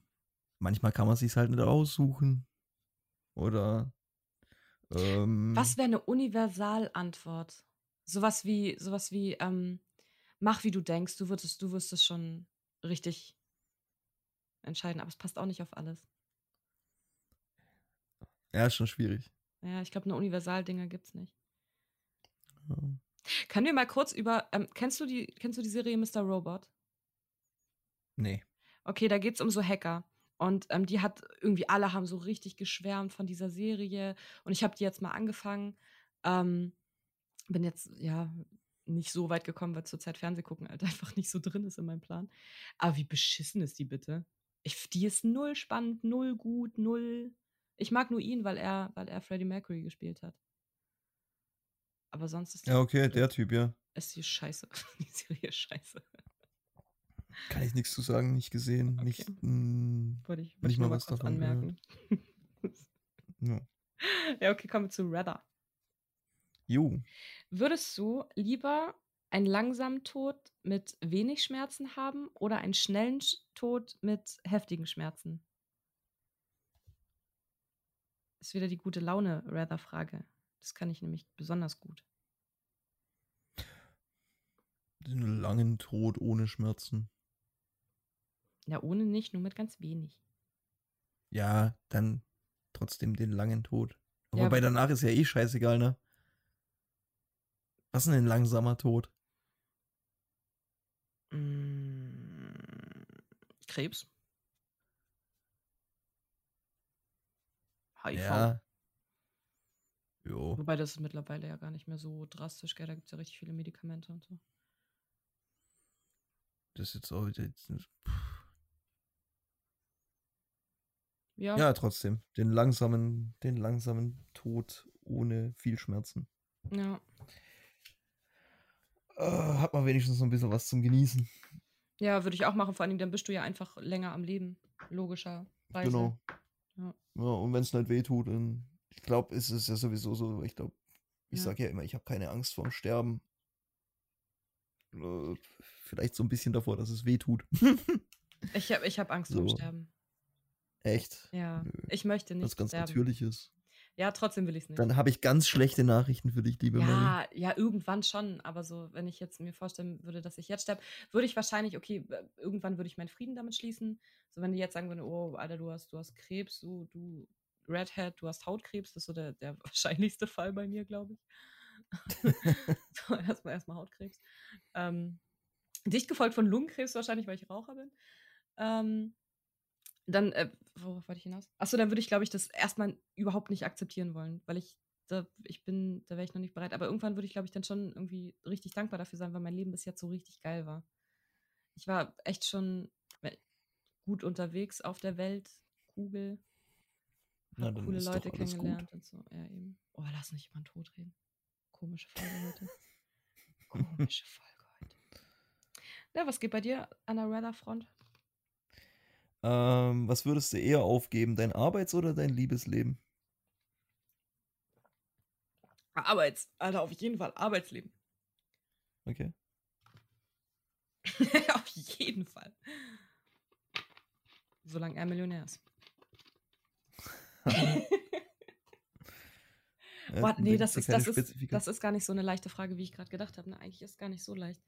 manchmal kann man sich halt nicht aussuchen. Oder ähm, Was wäre eine Universalantwort? Sowas wie, sowas wie, ähm, mach wie du denkst, du würdest, du wirst es schon richtig entscheiden, aber es passt auch nicht auf alles. Ja, ist schon schwierig. Ja, ich glaube, eine Universaldinger gibt's nicht. Ja. Können wir mal kurz über, ähm, kennst du die, kennst du die Serie Mr. Robot? Nee. Okay, da geht es um so Hacker. Und ähm, die hat irgendwie alle haben so richtig geschwärmt von dieser Serie. Und ich habe die jetzt mal angefangen. Ähm, bin jetzt ja nicht so weit gekommen, weil zurzeit Fernseh gucken halt einfach nicht so drin ist in meinem Plan. Aber wie beschissen ist die bitte? Ich, die ist null spannend, null gut, null. Ich mag nur ihn, weil er, weil er Freddie Mercury gespielt hat. Aber sonst ist die, Ja, okay, der Typ, ja. ist die scheiße. Die Serie ist scheiße. Kann ich nichts zu sagen, nicht gesehen, Okay. nicht. mm, Wollte ich, wollte ich ich mal was davon anmerken. ja. ja, okay, kommen wir zu Rather. Jo. Würdest du lieber einen langsamen Tod mit wenig Schmerzen haben oder einen schnellen Sch- Tod mit heftigen Schmerzen? Ist wieder die gute Laune rather Frage. Das kann ich nämlich besonders gut. Den langen Tod ohne Schmerzen. Ja, ohne nicht, nur mit ganz wenig. Ja, dann trotzdem den langen Tod. Aber Ja, bei danach ist ja eh scheißegal, ne? Was ist denn ein langsamer Tod? Mm, Krebs? HIV. Ja. Jo. Wobei das ist mittlerweile ja gar nicht mehr so drastisch, gell? Da gibt es ja richtig viele Medikamente und so. Das ist jetzt auch wieder. Ja, Ja, trotzdem. Den langsamen, den langsamen Tod ohne viel Schmerzen. ja. Äh, hat man wenigstens noch ein bisschen was zum Genießen. Ja, würde ich auch machen. Vor Dingen, dann bist du ja einfach länger am Leben. Logischerweise. Genau. Ja. Ja, und wenn es nicht weh tut, dann. Ich glaube, ist es ja sowieso so. Ich glaube, ich Ja. sage ja immer, ich habe keine Angst vorm Sterben. Äh, Vielleicht so ein bisschen davor, dass es weh tut. Ich habe ich hab Angst vor So. Sterben. Echt? Ja. Nö. Ich möchte nicht Was ganz sterben. natürlich ist. Ja, trotzdem will ich es nicht. Dann habe ich ganz schlechte Nachrichten für dich, liebe. Ja, ja, irgendwann schon. Aber so, wenn ich jetzt mir vorstellen würde, dass ich jetzt sterbe, würde ich wahrscheinlich, okay, irgendwann würde ich meinen Frieden damit schließen. So, wenn die jetzt sagen würden, oh, Alter, du hast, du hast Krebs, du, du Redhead, du hast Hautkrebs, das ist so der, der wahrscheinlichste Fall bei mir, glaube ich. so, erstmal, erstmal Hautkrebs. Ähm, dicht gefolgt von Lungenkrebs wahrscheinlich, weil ich Raucher bin. Ähm, dann, äh, worauf wollte ich hinaus? Achso, dann würde ich, glaube ich, das erstmal überhaupt nicht akzeptieren wollen, weil ich, da, ich bin, da wäre ich noch nicht bereit. Aber irgendwann würde ich, glaube ich, dann schon irgendwie richtig dankbar dafür sein, weil mein Leben bis jetzt so richtig geil war. Ich war echt schon we- gut unterwegs auf der Welt, Kugel. Na, Hab coole Leute alles gut. kennengelernt und so. Ja, eben. Oh, lass nicht jemand tot reden. Komische Folge heute. Komische Folge heute. Ja, was geht bei dir an der Radar-Front? Ähm, was würdest du eher aufgeben, dein Arbeits- oder dein Liebesleben? Arbeits, Alter, auf jeden Fall. Arbeitsleben. Okay. auf jeden Fall. Solange er Millionär ist. Boah, nee, da das ist, das, ist, das ist gar nicht so eine leichte Frage, wie ich gerade gedacht habe. Ne? Eigentlich ist es gar nicht so leicht.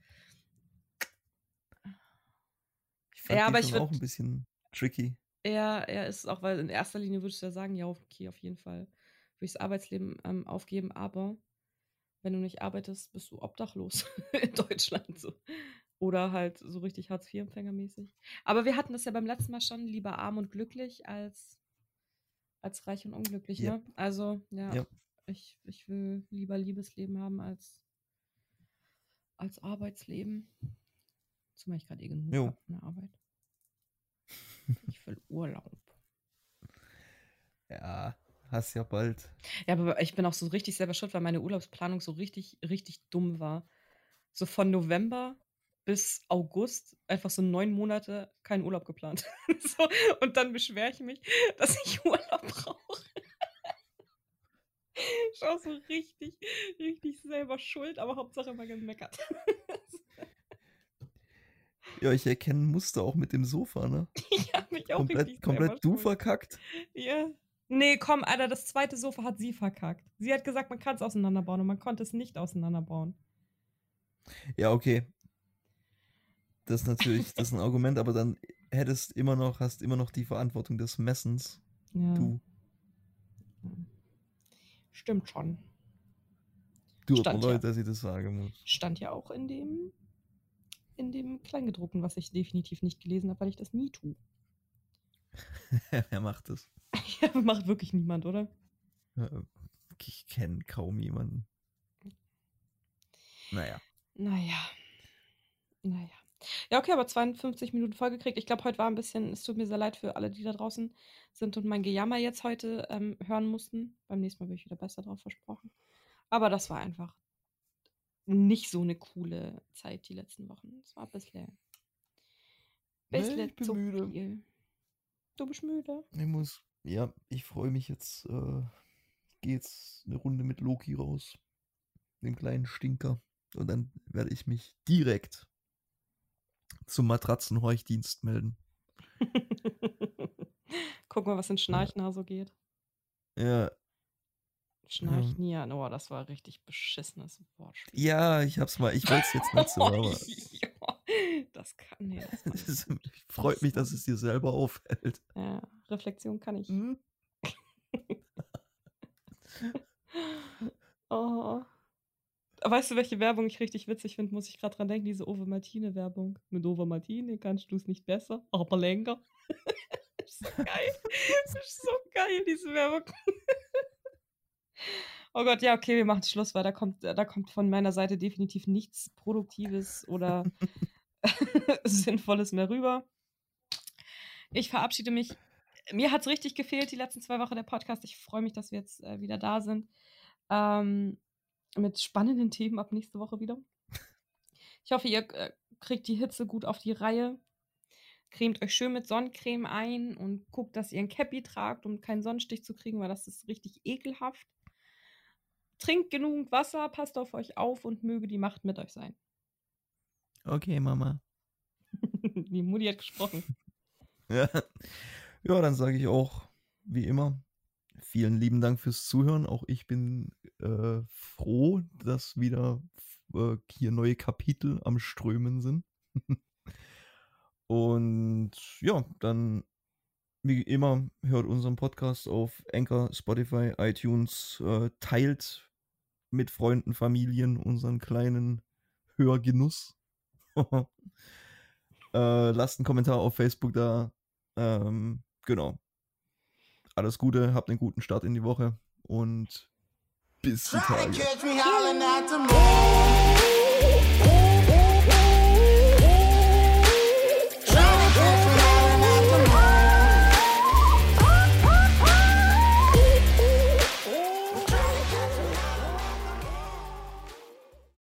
Ich fand Ja, aber ich schon auch ein bisschen tricky. Er, er ist auch, weil in erster Linie würdest du ja sagen, ja, okay, auf jeden Fall würde ich das Arbeitsleben ähm, aufgeben, aber wenn du nicht arbeitest, bist du obdachlos in Deutschland. So. Oder halt so richtig Hartz-IV-Empfängermäßig. Aber wir hatten das ja beim letzten Mal schon, lieber arm und glücklich als, als reich und unglücklich, Ja. ne? Also, ja, Ja. Ich, ich will lieber Liebesleben haben als, als Arbeitsleben. Zumal ich gerade eh genug habe von der Arbeit. Ich will Urlaub. Ja, hast ja bald. Ja, aber ich bin auch so richtig selber schuld, weil meine Urlaubsplanung so richtig, richtig dumm war. So von November bis August einfach so neun Monate keinen Urlaub geplant. so, und dann beschwere ich mich, dass ich Urlaub brauche. Ich war so richtig, richtig selber schuld, aber Hauptsache immer gemeckert. Ja, ich erkenne ein Muster auch mit dem Sofa, ne? ich habe mich auch Komplett, richtig komplett du verkackt. Ja. Nee, komm, Alter, das zweite Sofa hat sie verkackt. Sie hat gesagt, man kann es auseinanderbauen und man konnte es nicht auseinanderbauen. Ja, okay. Das ist natürlich, das ist ein Argument, aber dann hättest immer noch, hast immer noch die Verantwortung des Messens. Ja. Du. Stimmt schon. Du, aber ja. Leute, dass ich das sagen muss. Stand ja auch in dem, in dem Kleingedruckten, was ich definitiv nicht gelesen habe, weil ich das nie tue. Wer macht das? Ja, macht wirklich niemand, oder? Ich kenne kaum jemanden. Naja. Naja. Naja. Ja, okay, aber 52 Minuten vollgekriegt. Ich glaube, heute war ein bisschen, es tut mir sehr leid für alle, die da draußen sind und mein Gejammer jetzt heute ähm, hören mussten. Beim nächsten Mal bin ich wieder besser drauf versprochen. Aber das war einfach nicht so eine coole Zeit die letzten Wochen. Es war ein bisschen, Nee, bisschen ich bin müde. viel. Du bist müde. Ich muss, ja, ich freue mich jetzt. Äh, ich gehe jetzt eine Runde mit Loki raus. Dem kleinen Stinker. Und dann werde ich mich direkt zum Matratzenhorchdienst melden. Guck mal, was in Schnarchner so geht. Ja, Schnarchnieren. Oh, das war richtig beschissenes Wortspiel. ja, ich hab's mal. Ich wollte es jetzt nicht so, aber ja, das kann nee, das freut mich, dass es dir selber auffällt. Ja, Reflexion kann ich. Hm? Oh. Weißt du, welche Werbung ich richtig witzig finde? Muss ich gerade dran denken, diese Ove Martine Werbung. Mit Ove Martine kannst du es nicht besser, aber länger. das ist so geil. Das ist so geil, diese Werbung. Oh Gott, ja, okay, wir machen Schluss, weil da kommt, da kommt von meiner Seite definitiv nichts Produktives oder Sinnvolles mehr rüber. Ich verabschiede mich. Mir hat es richtig gefehlt, die letzten zwei Wochen der Podcast. Ich freue mich, dass wir jetzt äh, wieder da sind. Ähm, mit spannenden Themen ab nächste Woche wieder. Ich hoffe, ihr äh, kriegt die Hitze gut auf die Reihe. Cremt euch schön mit Sonnencreme ein und guckt, dass ihr ein Cappy tragt, um keinen Sonnenstich zu kriegen, weil das ist richtig ekelhaft. Trinkt genug Wasser, passt auf euch auf und möge die Macht mit euch sein. Okay, Mama. Die Mutti hat gesprochen. Ja, ja dann sage ich auch, wie immer, vielen lieben Dank fürs Zuhören. Auch ich bin äh, froh, dass wieder äh, hier neue Kapitel am Strömen sind. Und ja, dann wie immer hört unseren Podcast auf Anchor, Spotify, iTunes, äh, teilt mit Freunden, Familien unseren kleinen Hörgenuss. äh, lasst einen Kommentar auf Facebook da. Ähm, genau. Alles Gute, habt einen guten Start in die Woche und bis die Tage.